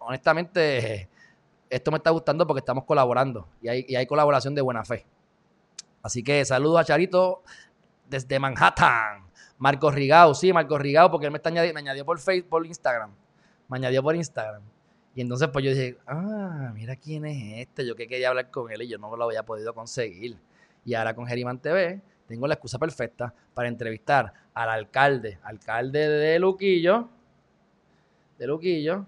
[SPEAKER 1] honestamente, esto me está gustando porque estamos colaborando y hay, y hay colaboración de buena fe. Así que saludos a Charito desde Manhattan. Marcos Rigao, sí, Marcos Rigao, porque él me, está añadi- me añadió por Facebook, por Instagram. Me añadió por Instagram. Y entonces pues yo dije, ah, mira quién es este. Yo que quería hablar con él y yo no lo había podido conseguir. Y ahora con Geriman TV tengo la excusa perfecta para entrevistar al alcalde, alcalde de Luquillo, de Luquillo,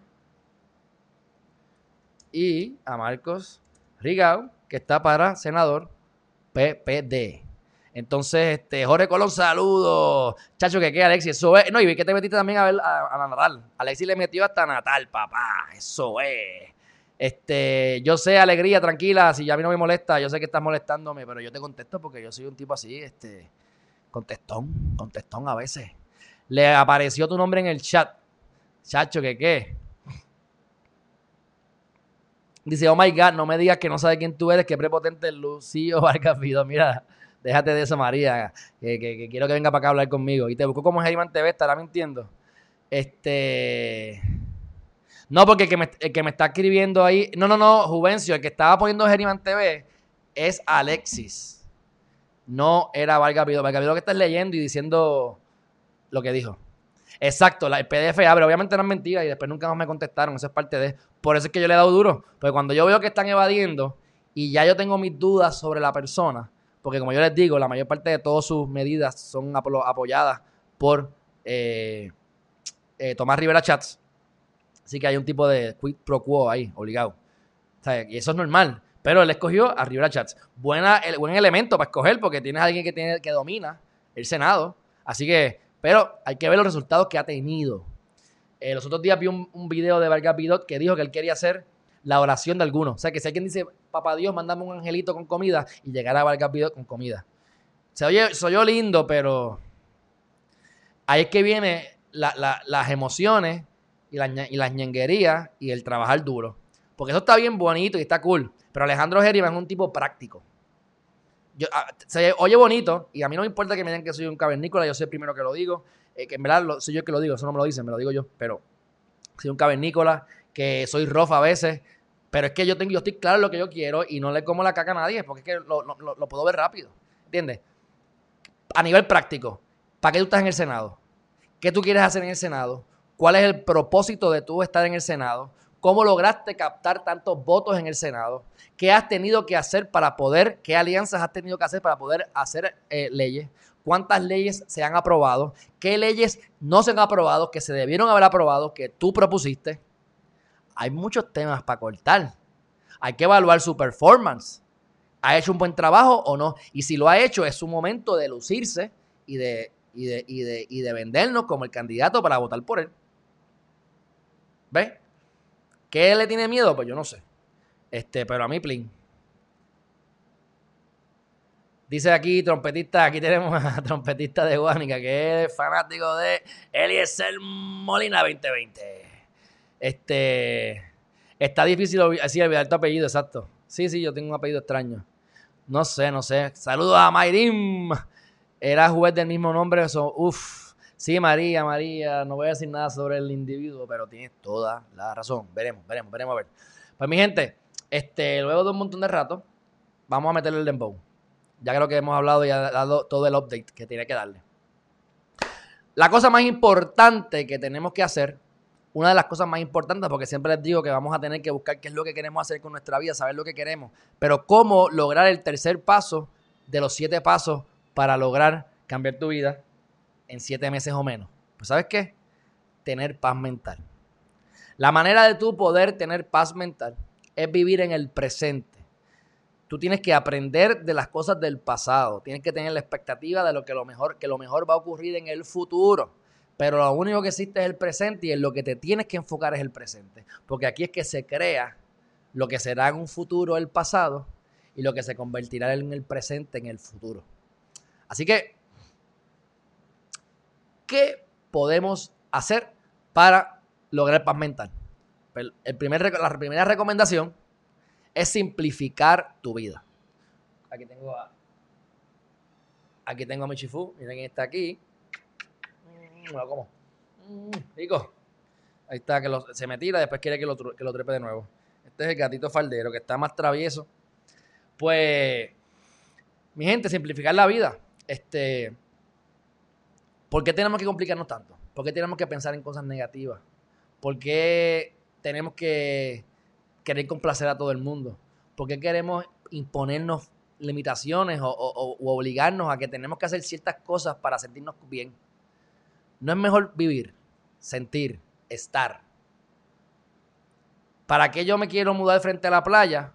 [SPEAKER 1] y a Marcos Rigao, que está para senador PPD. Entonces, este, Jorge Colón, saludos. Chacho, que qué, Alexi, eso es. No, y vi que te metiste también a ver a, Natal. Alexi le metió hasta Natal, papá. Eso es. Este, yo sé, alegría, tranquila, si a mí no me molesta, yo sé que estás molestándome, pero yo te contesto porque yo soy un tipo así, este, contestón, contestón a veces. Le apareció tu nombre en el chat. Chacho, que qué. Dice, oh my God, no me digas que no sabes quién tú eres, que prepotente Lucío Vargas Vido. Mira, déjate de eso, María, que, quiero que venga para acá a hablar conmigo. Y te busco como Geriman TV, estará mintiendo. Este. No, porque el que, me, el que me está escribiendo ahí. No, no, no, Juvencio, el que estaba poniendo Geriman TV es Alexis. No era Vargas Vido. Vargas Vido que estás leyendo y diciendo lo que dijo. Exacto, la, el PDF abre. Obviamente no es mentira y después nunca más me contestaron. Eso es parte de. Por eso es que yo le he dado duro. Porque cuando yo veo que están evadiendo y ya yo tengo mis dudas sobre la persona, porque como yo les digo, la mayor parte de todas sus medidas son apo- apoyadas por eh, eh, Tomás Rivera Chats. Así que hay un tipo de quid pro quo ahí, obligado. Y eso es normal. Pero él escogió a Rivera Chats. Buena, el, buen elemento para escoger porque tienes a alguien que, tiene, que domina el Senado. Así que, pero hay que ver los resultados que ha tenido. Eh, los otros días vi un, video de Vargas Bidot que dijo que él quería hacer la oración de alguno. O sea, que si alguien dice, papá Dios, mandame un angelito con comida y llegar a Vargas con comida. Se oye, soy yo lindo, pero ahí es que viene las emociones y, y las ñenguerías y el trabajar duro. Porque eso está bien bonito y está cool. Pero Alejandro Geriman es un tipo práctico. Yo, ah, se oye bonito y a mí no me importa que me digan que soy un cavernícola, yo soy el primero que lo digo. Eh, que en verdad soy yo el que lo digo, eso no me lo dicen, me lo digo yo. Pero soy un cavernícola, que soy rofa a veces. Pero es que yo, tengo, yo estoy claro en lo que yo quiero y no le como la caca a nadie porque es que lo, lo puedo ver rápido. ¿Entiendes? A nivel práctico, ¿para qué tú estás en el Senado? ¿Qué tú quieres hacer en el Senado? ¿Cuál es el propósito de tú estar en el Senado? ¿Cómo lograste captar tantos votos en el Senado? ¿Qué has tenido que hacer para poder, qué alianzas has tenido que hacer para poder hacer eh, leyes? ¿Cuántas leyes se han aprobado? ¿Qué leyes no se han aprobado, que se debieron haber aprobado, que tú propusiste? Hay muchos temas para cortar. Hay que evaluar su performance. ¿Ha hecho un buen trabajo o no? Y si lo ha hecho, es su momento de lucirse y de, y de, y de, y de vendernos como el candidato para votar por él. ¿Ves? ¿Qué le tiene miedo? Pues yo no sé. Este, pero a mí, plin. Dice aquí, trompetista, aquí tenemos a trompetista de Guánica, que es fanático de Eliezer Molina 2020. Este, está difícil así olvidar tu apellido, exacto. Sí, sí, yo tengo un apellido extraño. No sé, no sé. Saludos a Mayrim. Era juez del mismo nombre. Eso, uf, Sí, María, María, no voy a decir nada sobre el individuo, pero tienes toda la razón. Veremos, veremos, veremos a ver. Pues mi gente, este, luego de un montón de rato, vamos a meterle el dembow. Ya creo que hemos hablado y ha dado todo el update que tiene que darle. La cosa más importante que tenemos que hacer, una de las cosas más importantes, porque siempre les digo que vamos a tener que buscar qué es lo que queremos hacer con nuestra vida, saber lo que queremos, pero cómo lograr el tercer paso de los siete pasos para lograr cambiar tu vida en siete meses o menos. Pues ¿sabes qué? Tener paz mental. La manera de tú poder tener paz mental es vivir en el presente. Tú tienes que aprender de las cosas del pasado. Tienes que tener la expectativa de lo que lo mejor, que lo mejor va a ocurrir en el futuro. Pero lo único que existe es el presente y en lo que te tienes que enfocar es el presente. Porque aquí es que se crea lo que será en un futuro el pasado y lo que se convertirá en el presente en el futuro. Así que ¿Qué podemos hacer para lograr paz mental? El primer, la primera recomendación es simplificar tu vida. Aquí tengo a, aquí tengo a mi chifú. Miren quién está aquí. Mm, ¿Cómo? Mm, rico. Ahí está, que se me tira, después quiere que lo, que lo trepe de nuevo. Este es el gatito faldero, que está más travieso. Pues, mi gente, simplificar la vida. Este, ¿Por qué tenemos que complicarnos tanto? ¿Por qué tenemos que pensar en cosas negativas? ¿Por qué tenemos que querer complacer a todo el mundo? ¿Por qué queremos imponernos limitaciones o, obligarnos a que tenemos que hacer ciertas cosas para sentirnos bien? No es mejor vivir, sentir, estar. ¿Para qué yo me quiero mudar frente a la playa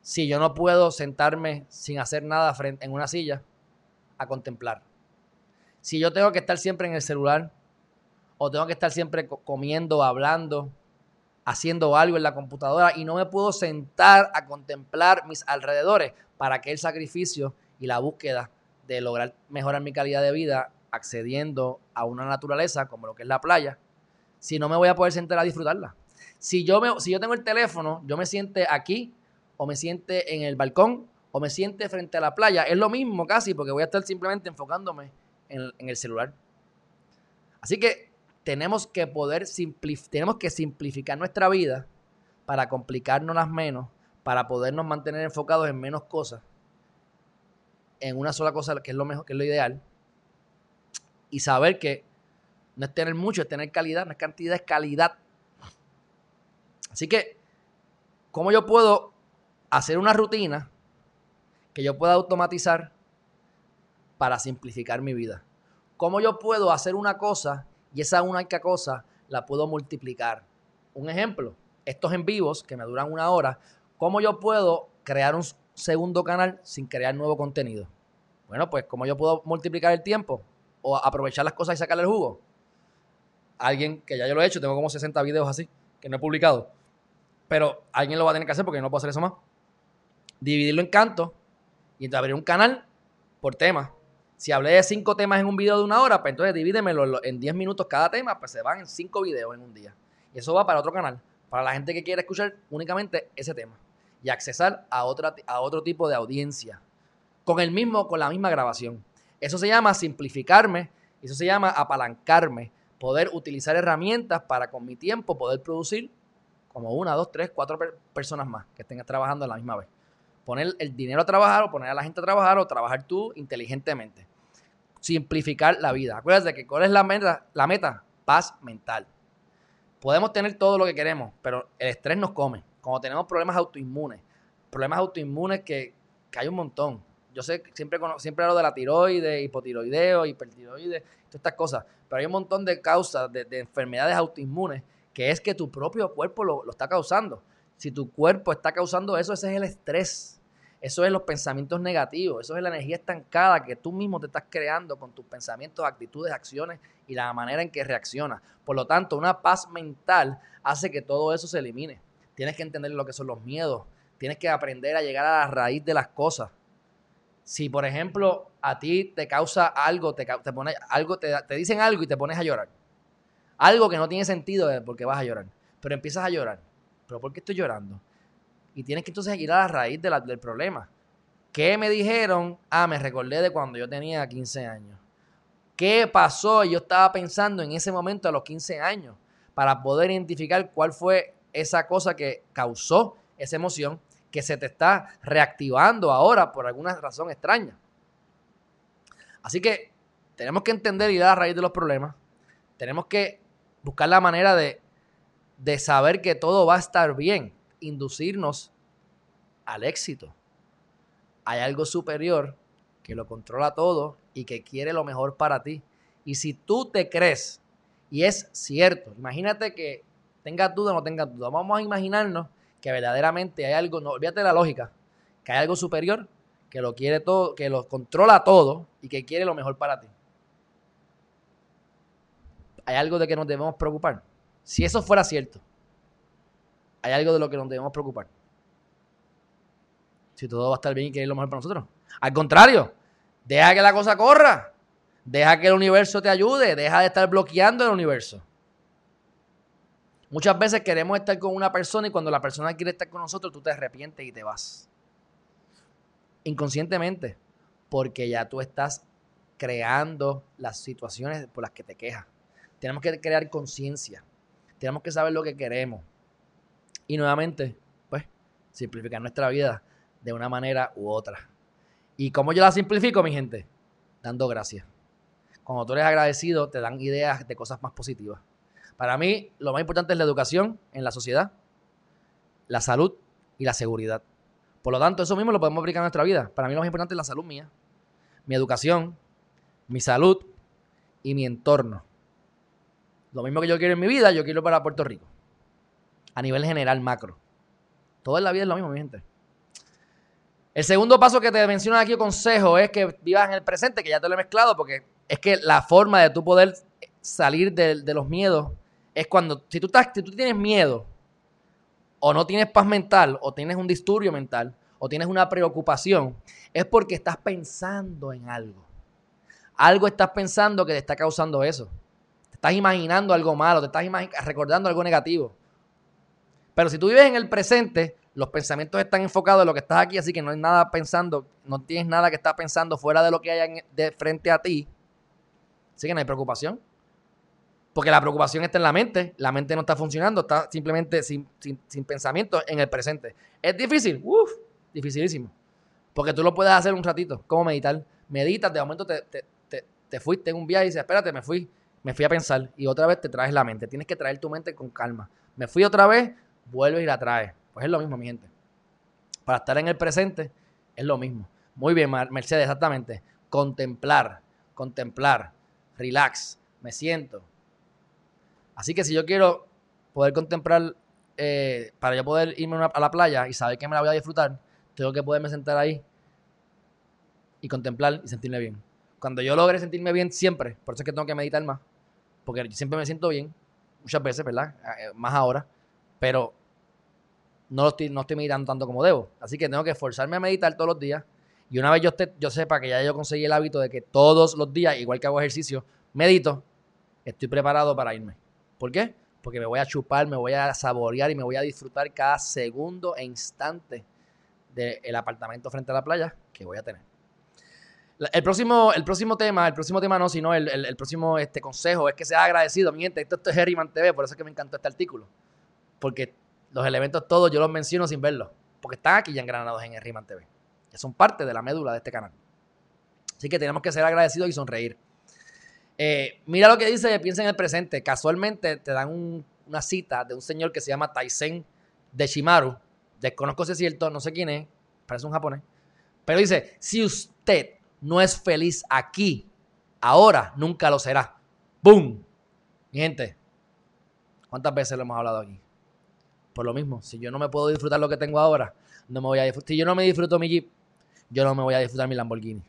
[SPEAKER 1] si yo no puedo sentarme sin hacer nada frente, en una silla a contemplar? si yo tengo que estar siempre en el celular o tengo que estar siempre comiendo, hablando, haciendo algo en la computadora y no me puedo sentar a contemplar mis alrededores para que el sacrificio y la búsqueda de lograr mejorar mi calidad de vida accediendo a una naturaleza como lo que es la playa, si no me voy a poder sentar a disfrutarla. Si yo, me, si yo tengo el teléfono, yo me siente aquí o me siente en el balcón o me siente frente a la playa, es lo mismo casi porque voy a estar simplemente enfocándome en, el celular. Así que tenemos que poder tenemos que simplificar nuestra vida para complicarnos las menos, para podernos mantener enfocados en menos cosas, en una sola cosa que es lo mejor, que es lo ideal, y saber que no es tener mucho, es tener calidad, no es cantidad, es calidad. Así que, ¿cómo yo puedo hacer una rutina que yo pueda automatizar para simplificar mi vida. ¿Cómo yo puedo hacer una cosa y esa única cosa la puedo multiplicar? Un ejemplo, estos en vivos que me duran una hora, ¿cómo yo puedo crear un segundo canal sin crear nuevo contenido? Bueno, pues ¿cómo yo puedo multiplicar el tiempo o aprovechar las cosas y sacarle el jugo? Alguien que ya yo lo he hecho, tengo como 60 videos así que no he publicado, pero alguien lo va a tener que hacer porque yo no puedo hacer eso más. Dividirlo en cantos y abrir un canal por tema. Si hablé de cinco temas en un video de una hora, pues entonces divídemelo en 10 minutos cada tema, pues se van en cinco videos en un día. Y eso va para otro canal, para la gente que quiere escuchar únicamente ese tema y accesar a, otra, a otro tipo de audiencia con el mismo, con la misma grabación. Eso se llama simplificarme, eso se llama apalancarme, poder utilizar herramientas para con mi tiempo poder producir como una, dos, tres, cuatro personas más que estén trabajando a la misma vez poner el dinero a trabajar o poner a la gente a trabajar o trabajar tú inteligentemente. Simplificar la vida. Acuérdate que cuál es la meta, la meta, paz mental. Podemos tener todo lo que queremos, pero el estrés nos come. Cuando tenemos problemas autoinmunes, problemas autoinmunes que, hay un montón. Yo sé, siempre, siempre hablo de la tiroides, hipotiroideo, hipertiroides, todas estas cosas, pero hay un montón de causas de, enfermedades autoinmunes que es que tu propio cuerpo lo, lo está causando. Si tu cuerpo está causando eso, ese es el estrés eso es los pensamientos negativos, eso es la energía estancada que tú mismo te estás creando con tus pensamientos, actitudes, acciones y la manera en que reaccionas. Por lo tanto, una paz mental hace que todo eso se elimine. Tienes que entender lo que son los miedos, tienes que aprender a llegar a la raíz de las cosas. Si, por ejemplo, a ti te causa algo, te, te algo te, te dicen algo y te pones a llorar. Algo que no tiene sentido porque vas a llorar. Pero empiezas a llorar. ¿Pero por qué estoy llorando? y tienes que entonces ir a la raíz del problema. ¿Qué me dijeron? Ah, me recordé de cuando yo tenía 15 años. ¿Qué pasó? Yo estaba pensando en ese momento a los 15 años para poder identificar cuál fue esa cosa que causó esa emoción que se te está reactivando ahora por alguna razón extraña. Así que tenemos que entender y ir a raíz de los problemas. Tenemos que buscar la manera de, de saber que todo va a estar bien inducirnos al éxito. Hay algo superior que lo controla todo y que quiere lo mejor para ti. Y si tú te crees, y es cierto, imagínate que tengas duda o no tengas duda, vamos a imaginarnos que verdaderamente hay algo, no olvídate de la lógica, que hay algo superior que lo quiere todo, que lo controla todo y que quiere lo mejor para ti. Hay algo de que nos debemos preocupar. Si eso fuera cierto, hay algo de lo que nos debemos preocupar. Si todo va a estar bien y que es lo mejor para nosotros. Al contrario, deja que la cosa corra. Deja que el universo te ayude. Deja de estar bloqueando el universo. Muchas veces queremos estar con una persona y cuando la persona quiere estar con nosotros, tú te arrepientes y te vas. Inconscientemente. Porque ya tú estás creando las situaciones por las que te quejas. Tenemos que crear conciencia. Tenemos que saber lo que queremos. Y nuevamente, pues, simplificar nuestra vida de una manera u otra. ¿Y cómo yo la simplifico, mi gente? Dando gracias. Cuando tú eres agradecido, te dan ideas de cosas más positivas. Para mí, lo más importante es la educación en la sociedad, la salud y la seguridad. Por lo tanto, eso mismo lo podemos aplicar en nuestra vida. Para mí lo más importante es la salud mía, mi educación, mi salud y mi entorno. Lo mismo que yo quiero en mi vida, yo quiero para Puerto Rico a nivel general macro. Todo en la vida es lo mismo, mi gente. El segundo paso que te menciono aquí, consejo, es que vivas en el presente, que ya te lo he mezclado, porque es que la forma de tú poder salir de, los miedos es cuando, si tú, estás, si tú tienes miedo, o no tienes paz mental, o tienes un disturbio mental, o tienes una preocupación, es porque estás pensando en algo. Algo estás pensando que te está causando eso. Te estás imaginando algo malo, te estás recordando algo negativo. Pero si tú vives en el presente, los pensamientos están enfocados en lo que estás aquí, así que no hay nada pensando, no tienes nada que estar pensando fuera de lo que hay de frente a ti. Así que no hay preocupación. Porque la preocupación está en la mente, la mente no está funcionando, está simplemente sin, sin, pensamiento en el presente. ¿Es difícil? Uf, dificilísimo. Porque tú lo puedes hacer un ratito, como meditar. Meditas, de momento te, te, te, fuiste en un viaje y dices, espérate, me fui, me fui a pensar. Y otra vez te traes la mente. Tienes que traer tu mente con calma. Me fui otra vez, vuelve y la trae. Pues es lo mismo, mi gente. Para estar en el presente es lo mismo. Muy bien, Mercedes, exactamente. Contemplar, contemplar, relax, me siento. Así que si yo quiero poder contemplar eh, para yo poder irme a, la playa y saber que me la voy a disfrutar, tengo que poderme sentar ahí y contemplar y sentirme bien. Cuando yo logre sentirme bien siempre, por eso es que tengo que meditar más, porque yo siempre me siento bien, muchas veces, ¿verdad? Eh, Más ahora, pero no, lo estoy, no estoy meditando tanto como debo. Así que tengo que esforzarme a meditar todos los días. Y una vez yo, yo sepa que ya yo conseguí el hábito de que todos los días, igual que hago ejercicio, medito, estoy preparado para irme. ¿Por qué? Porque me voy a chupar, me voy a saborear y me voy a disfrutar cada segundo e instante del apartamento frente a la playa que voy a tener. El próximo, el próximo tema, el próximo tema no, sino el, próximo este, consejo es que sea agradecido. Mi gente, esto, esto es Herriman TV, por eso es que me encantó este artículo. Porque los elementos todos yo los menciono sin verlos. Porque están aquí ya engranados en Herriman TV. Que son parte de la médula de este canal. Así que tenemos que ser agradecidos y sonreír. Eh, mira lo que dice, piensa en el presente. Casualmente te dan un- una cita de un señor que se llama Taisen de Shimaru. Desconozco si es cierto, no sé quién es, parece un japonés. Pero dice, si usted no es feliz aquí, ahora nunca lo será. ¡Boom! Mi gente, ¿cuántas veces lo hemos hablado aquí? Por lo mismo, si yo no me puedo disfrutar lo que tengo ahora, no me voy a disfrutar. Si yo no me disfruto mi Jeep, yo no me voy a disfrutar mi Lamborghini.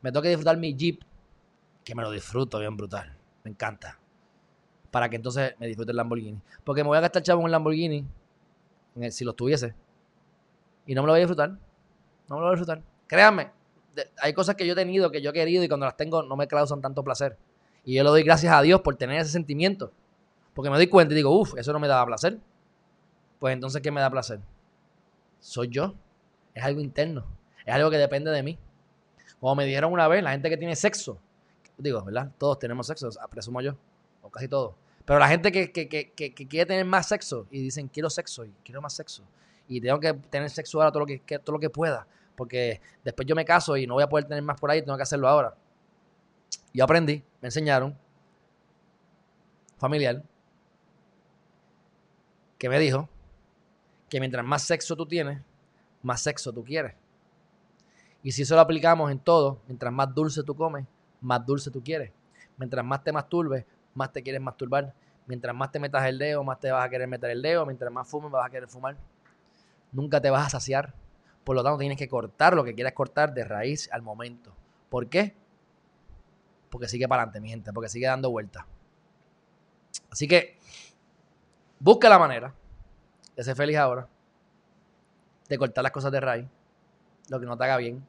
[SPEAKER 1] Me tengo que disfrutar mi Jeep, que me lo disfruto bien brutal. Me encanta. Para que entonces me disfrute el Lamborghini. Porque me voy a gastar chavo en un Lamborghini, si lo tuviese, y no me lo voy a disfrutar. No me lo voy a disfrutar. Créanme, hay cosas que yo he tenido, que yo he querido, y cuando las tengo no me causan tanto placer. Y yo le doy gracias a Dios por tener ese sentimiento. Porque me doy cuenta y digo, uff, eso no me daba placer. Pues entonces, ¿qué me da placer? Soy yo. Es algo interno. Es algo que depende de mí. Como me dijeron una vez, la gente que tiene sexo, digo, ¿verdad? Todos tenemos sexo, presumo yo, o casi todos. Pero la gente que, que, que, que- quiere tener más sexo y dicen, quiero sexo y quiero más sexo. Y tengo que tener sexo ahora todo lo que- todo lo que pueda. Porque después yo me caso y no voy a poder tener más por ahí, tengo que hacerlo ahora. Yo aprendí, me enseñaron, familiar, que me dijo que mientras más sexo tú tienes, más sexo tú quieres. Y si eso lo aplicamos en todo, mientras más dulce tú comes, más dulce tú quieres. Mientras más te masturbes, más te quieres masturbar. Mientras más te metas el dedo, más te vas a querer meter el dedo. Mientras más fumes, vas a querer fumar. Nunca te vas a saciar. Por lo tanto, tienes que cortar lo que quieras cortar de raíz al momento. ¿Por qué? Porque sigue para adelante, mi gente. Porque sigue dando vueltas. Así que, busca la manera de ser feliz ahora. De cortar las cosas de raíz. Lo que no te haga bien.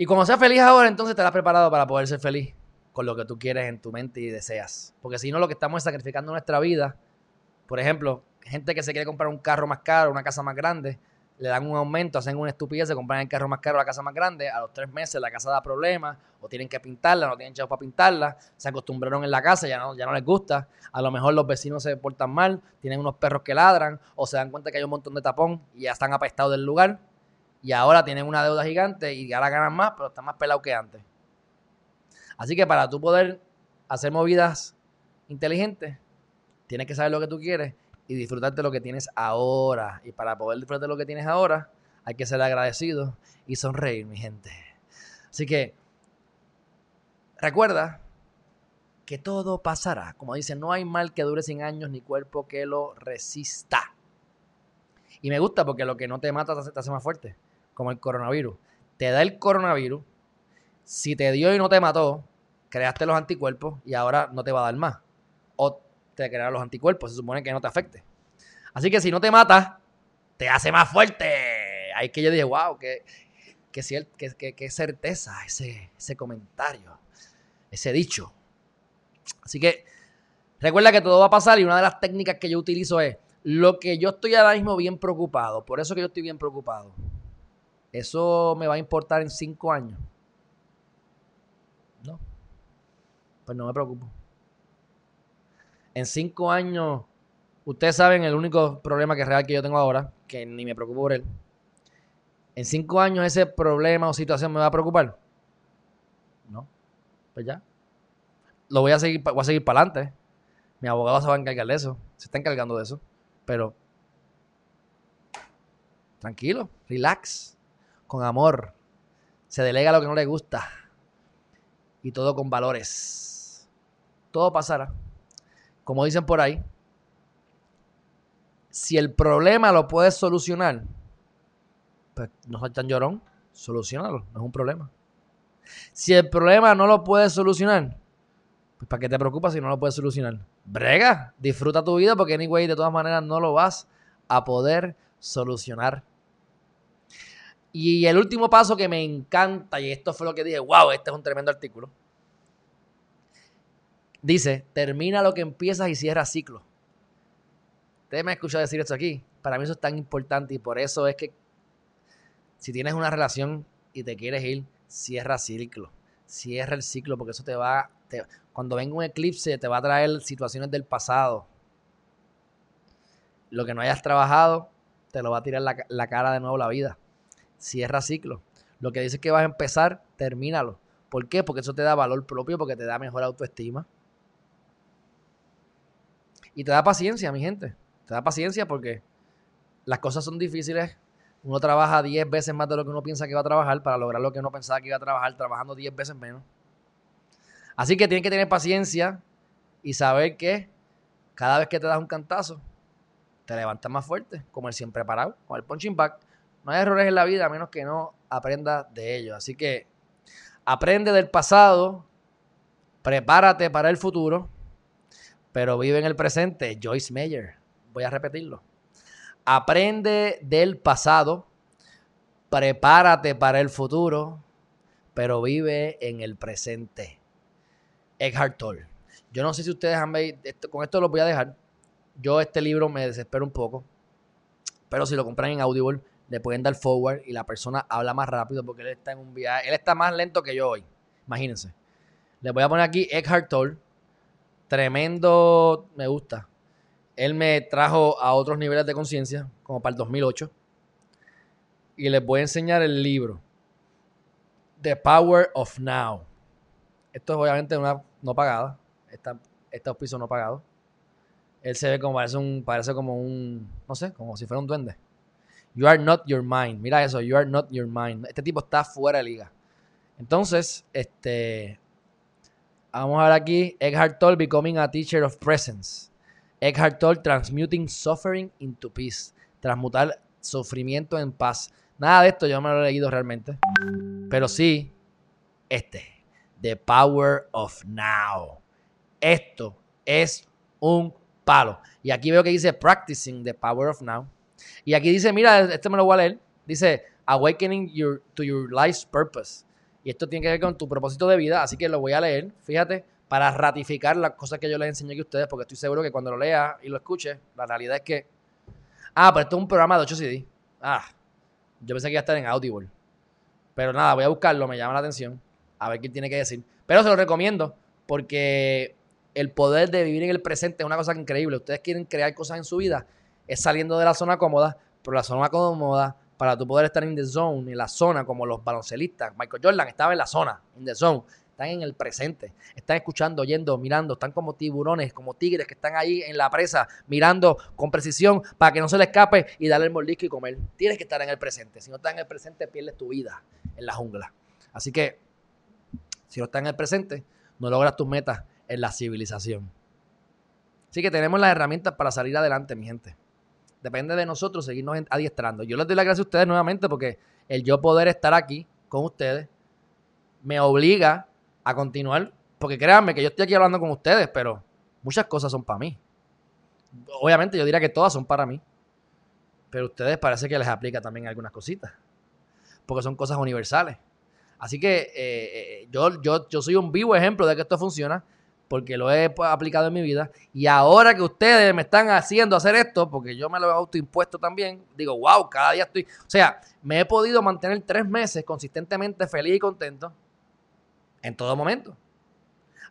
[SPEAKER 1] Y cuando seas feliz ahora, entonces estarás preparado para poder ser feliz con lo que tú quieres en tu mente y deseas. Porque si no, lo que estamos es sacrificando nuestra vida. Por ejemplo, gente que se quiere comprar un carro más caro, una casa más grande, le dan un aumento, hacen una estupidez, se compran el carro más caro, la casa más grande, a los tres meses la casa da problemas, o tienen que pintarla, no tienen chavos para pintarla, se acostumbraron en la casa, ya no, ya no les gusta, a lo mejor los vecinos se portan mal, tienen unos perros que ladran, o se dan cuenta que hay un montón de tapón y ya están apestados del lugar, y ahora tienen una deuda gigante y ahora ganan más, pero están más pelados que antes. Así que para tú poder hacer movidas inteligentes, tienes que saber lo que tú quieres y disfrutarte lo que tienes ahora. Y para poder disfrutar lo que tienes ahora, hay que ser agradecido y sonreír, mi gente. Así que recuerda que todo pasará. Como dicen, no hay mal que dure 100 años ni cuerpo que lo resista. Y me gusta porque lo que no te mata te hace más fuerte, como el coronavirus. Te da el coronavirus, si te dio y no te mató, creaste los anticuerpos y ahora no te va a dar más. O te crearon los anticuerpos, se supone que no te afecte. Así que si no te mata, te hace más fuerte. Ahí que yo dije, wow, qué, qué, qué- qué certeza ese, ese comentario, ese dicho. Así que recuerda que todo va a pasar y una de las técnicas que yo utilizo es lo que yo estoy ahora mismo bien preocupado, por eso que yo estoy bien preocupado. Eso me va a importar en cinco años. No. Pues no me preocupo. En cinco años, ustedes saben el único problema que es real que yo tengo ahora, que ni me preocupo por él. En cinco años ese problema o situación me va a preocupar. No. Pues ya. Lo voy a seguir, voy a seguir para adelante. Mi abogado se va a encargar de eso. Se está encargando de eso. Pero tranquilo, relax, con amor. Se delega lo que no le gusta. Y todo con valores. Todo pasará. Como dicen por ahí, Si el problema lo puedes solucionar, pues no soy tan llorón, solucionalo, no es un problema. Si el problema no lo puedes solucionar, pues ¿para qué te preocupas si no lo puedes solucionar? Brega, disfruta tu vida porque anyway, de todas maneras no lo vas a poder solucionar. Y el último paso que me encanta, y esto fue lo que dije, wow, este es un tremendo artículo. Dice, termina lo que empiezas y cierra ciclo. Ustedes me han escuchado decir esto aquí. Para mí eso es tan importante y por eso es que si tienes una relación y te quieres ir, cierra ciclo. Cierra el ciclo porque eso te va... cuando venga un eclipse te va a traer situaciones del pasado. Lo que no hayas trabajado te lo va a tirar la cara de nuevo la vida. Cierra ciclo. Lo que dices que vas a empezar, termínalo. ¿Por qué? Porque eso te da valor propio, porque te da mejor autoestima. Y te da paciencia, mi gente. Te da paciencia porque las cosas son difíciles. Uno trabaja 10 veces más de lo que uno piensa que va a trabajar para lograr lo que uno pensaba que iba a trabajar, trabajando 10 veces menos. Así que tienes que tener paciencia y saber que cada vez que te das un cantazo, te levantas más fuerte, como el siempre parado, con el punching back. No hay errores en la vida a menos que no aprendas de ellos. Así que aprende del pasado, prepárate para el futuro pero vive en el presente. Joyce Meyer. Voy a repetirlo. Aprende del pasado, prepárate para el futuro, pero vive en el presente. Eckhart Tolle. Yo no sé si ustedes han visto, con esto lo voy a dejar. Yo este libro me desespero un poco, pero si lo compran en Audible, le pueden dar forward y la persona habla más rápido porque él está en un viaje. Él está más lento que yo hoy. Imagínense. Les voy a poner aquí Eckhart Tolle Tremendo, me gusta. Él me trajo a otros niveles de conciencia, como para el 2008. Y les voy a enseñar el libro. The Power of Now. Esto es obviamente una no pagada. Esta, este auspicio no pagado. Él se ve como parece un, parece como un, no sé, como si fuera un duende. You are not your mind. Mira eso, you are not your mind. Este tipo está fuera de liga. Entonces, este, Vamos a ver aquí. Eckhart Tolle becoming a teacher of presence. Eckhart Tolle transmuting suffering into peace. Transmutar sufrimiento en paz. Nada de esto yo me lo he leído realmente. Pero sí, este. The Power of Now. Esto es un palo. Y aquí veo que dice Practicing the Power of Now. Y aquí dice, mira, este me lo voy a leer. Dice Awakening your, to your life's purpose. Y esto tiene que ver con tu propósito de vida, así que lo voy a leer, fíjate, para ratificar las cosas que yo les enseñé a ustedes, porque estoy seguro que cuando lo lea y lo escuche, la realidad es que... Ah, pero esto es un programa de 8 CD. Ah, yo pensé que iba a estar en Audible. Pero nada, voy a buscarlo, me llama la atención, a ver qué tiene que decir. Pero se lo recomiendo, porque el poder de vivir en el presente es una cosa increíble. Ustedes quieren crear cosas en su vida, es saliendo de la zona cómoda, pero la zona cómoda para tú poder estar en the zone, en la zona, como los baloncelistas. Michael Jordan estaba en la zona, en the zone. Están en el presente. Están escuchando, oyendo, mirando. Están como tiburones, como tigres que están ahí en la presa, mirando con precisión para que no se le escape y darle el mordisco y comer. Tienes que estar en el presente. Si no estás en el presente, pierdes tu vida en la jungla. Así que, si no estás en el presente, no logras tus metas en la civilización. Así que tenemos las herramientas para salir adelante, mi gente. Depende de nosotros seguirnos adiestrando. Yo les doy las gracias a ustedes nuevamente porque el yo poder estar aquí con ustedes me obliga a continuar. Porque créanme que yo estoy aquí hablando con ustedes, pero muchas cosas son para mí. Obviamente yo diría que todas son para mí. Pero a ustedes parece que les aplica también algunas cositas. Porque son cosas universales. Así que eh, eh, yo, yo, yo soy un vivo ejemplo de que esto funciona porque lo he pues, aplicado en mi vida. Y ahora que ustedes me están haciendo hacer esto, porque yo me lo he autoimpuesto también, digo, wow, cada día estoy. O sea, me he podido mantener tres meses consistentemente feliz y contento en todo momento.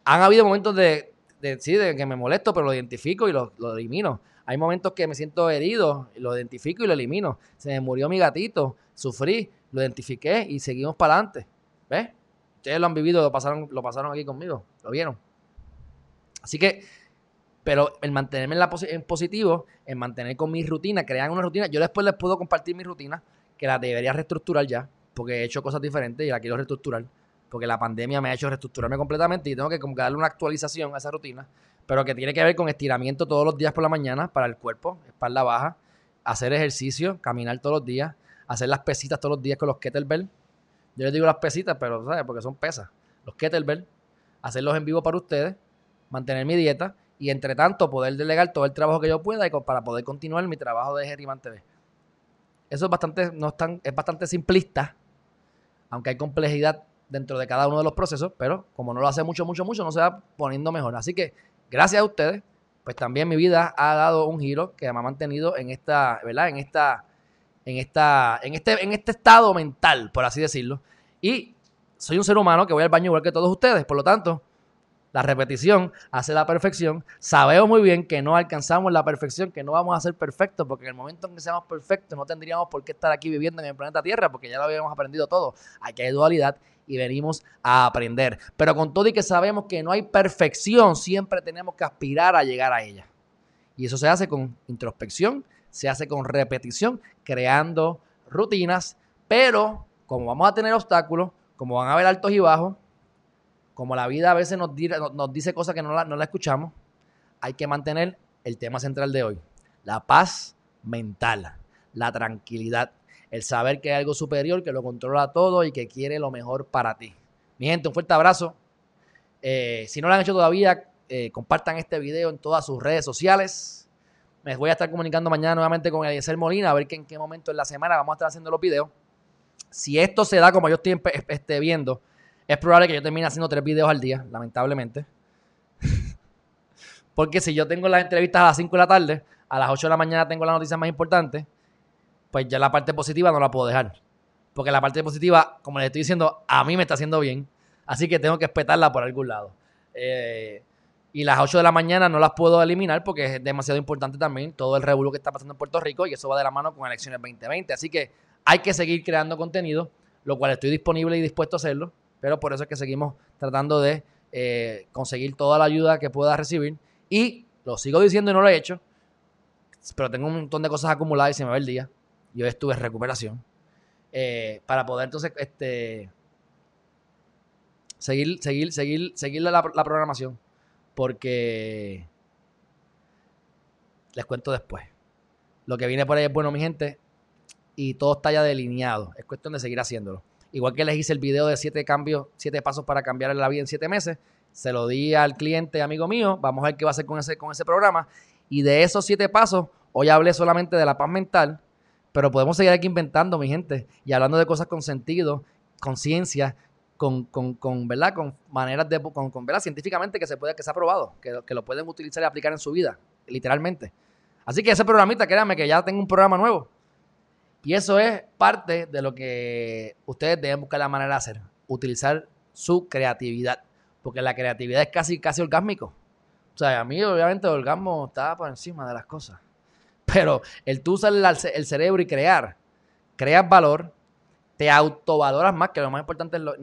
[SPEAKER 1] Han habido momentos de, sí, de que me molesto, pero lo identifico y lo, lo elimino. Hay momentos que me siento herido, lo identifico y lo elimino. Se me murió mi gatito, sufrí, lo identifiqué y seguimos para adelante. ¿Ves? Ustedes lo han vivido, lo pasaron, lo pasaron aquí conmigo, lo vieron. Así que, pero el mantenerme en, la en positivo, en mantener con mi rutina, crear una rutina, yo después les puedo compartir mi rutina, que la debería reestructurar ya, porque he hecho cosas diferentes y la quiero reestructurar, porque la pandemia me ha hecho reestructurarme completamente y tengo que como darle una actualización a esa rutina, pero que tiene que ver con estiramiento todos los días por la mañana para el cuerpo, espalda baja, hacer ejercicio, caminar todos los días, hacer las pesitas todos los días con los kettlebell. Yo les digo las pesitas, pero ¿sabes? Porque son pesas. Los kettlebell, hacerlos en vivo para ustedes, mantener mi dieta y entre tanto poder delegar todo el trabajo que yo pueda y para poder continuar mi trabajo de Geriman TV. Eso es bastante, no es, es bastante simplista, aunque hay complejidad dentro de cada uno de los procesos, pero como no lo hace mucho, mucho, mucho, no se va poniendo mejor. Así que gracias a ustedes, pues también mi vida ha dado un giro que me ha mantenido en esta, ¿verdad? En esta, en esta, en este, en este estado mental, por así decirlo. Y soy un ser humano que voy al baño igual que todos ustedes, por lo tanto, la repetición hace la perfección. Sabemos muy bien que no alcanzamos la perfección, que no vamos a ser perfectos, porque en el momento en que seamos perfectos no tendríamos por qué estar aquí viviendo en el planeta Tierra, porque ya lo habíamos aprendido todo. Aquí hay dualidad y venimos a aprender. Pero con todo y que sabemos que no hay perfección, siempre tenemos que aspirar a llegar a ella. Y eso se hace con introspección, se hace con repetición, creando rutinas, pero como vamos a tener obstáculos, como van a haber altos y bajos, como la vida a veces nos, nos dice cosas que no la, no la escuchamos, hay que mantener el tema central de hoy, la paz mental, la tranquilidad, el saber que hay algo superior que lo controla todo y que quiere lo mejor para ti. Mi gente, un fuerte abrazo. Eh, si no lo han hecho todavía, eh, compartan este video en todas sus redes sociales. Me voy a estar comunicando mañana nuevamente con Eliezer Molina a ver que en qué momento en la semana vamos a estar haciendo los videos. Si esto se da como yo estoy este, viendo, es probable que yo termine haciendo tres videos al día, lamentablemente. Porque si yo tengo las entrevistas a las 5 de la tarde, a las 8 de la mañana tengo las noticias más importantes, pues ya la parte positiva no la puedo dejar. Porque la parte positiva, como les estoy diciendo, a mí me está haciendo bien. Así que tengo que espetarla por algún lado. Eh, y las 8 de la mañana no las puedo eliminar porque es demasiado importante también todo el revuelo que está pasando en Puerto Rico y eso va de la mano con elecciones 2020. Así que hay que seguir creando contenido, lo cual estoy disponible y dispuesto a hacerlo. Pero por eso es que seguimos tratando de eh, conseguir toda la ayuda que pueda recibir. Y lo sigo diciendo y no lo he hecho. Pero tengo un montón de cosas acumuladas y se me va el día. Yo estuve en recuperación. Eh, para poder entonces este, seguir, seguir, seguir, seguir la, la programación. Porque les cuento después. Lo que viene por ahí es bueno, mi gente. Y todo está ya delineado. Es cuestión de seguir haciéndolo. Igual que les hice el video de siete cambios, siete pasos para cambiar la vida en siete meses, se lo di al cliente amigo mío. Vamos a ver qué va a hacer con ese, con ese programa. Y de esos siete pasos, hoy hablé solamente de la paz mental, pero podemos seguir aquí inventando, mi gente, y hablando de cosas con sentido, conciencia, con, con, con, ¿verdad? con maneras de, con, con, ¿verdad? científicamente que se puede, que se ha probado, que, que lo pueden utilizar y aplicar en su vida, literalmente. Así que ese programita, créanme que ya tengo un programa nuevo y eso es parte de lo que ustedes deben buscar la manera de hacer, utilizar su creatividad, porque la creatividad es casi, casi orgásmico. O sea, a mí obviamente el orgasmo está por encima de las cosas. Pero el tú usar el, cerebro y crear, creas valor, te autovaloras más, que lo más importante es, lo,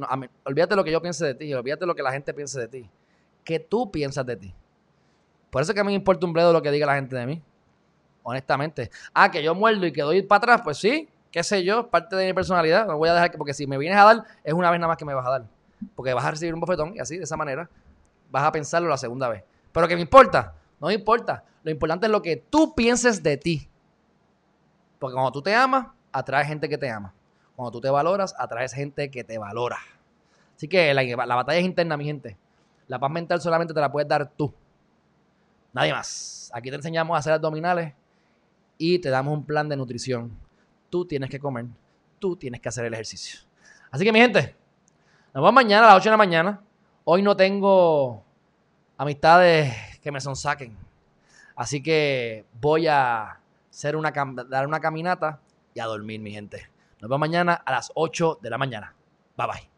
[SPEAKER 1] olvídate lo que yo piense de ti, olvídate lo que la gente piense de ti, que tú piensas de ti. Por eso es que a mí me importa un bledo lo que diga la gente de mí honestamente. Ah, que yo muerdo y que doy para atrás, pues sí, qué sé yo, parte de mi personalidad. No voy a dejar que, porque si me vienes a dar, es una vez nada más que me vas a dar. Porque vas a recibir un bofetón y así, de esa manera, vas a pensarlo la segunda vez. Pero que me importa, no me importa. Lo importante es lo que tú pienses de ti. Porque cuando tú te amas, atraes gente que te ama. Cuando tú te valoras, atraes gente que te valora. Así que la, la batalla es interna, mi gente. La paz mental solamente te la puedes dar tú. Nadie más. Aquí te enseñamos a hacer abdominales y te damos un plan de nutrición. Tú tienes que comer, tú tienes que hacer el ejercicio. Así que mi gente, nos vemos mañana a las 8 de la mañana. Hoy no tengo amistades que me sonsaquen. Así que voy a hacer una, dar una caminata y a dormir, mi gente. Nos vemos mañana a las 8 de la mañana. Bye bye.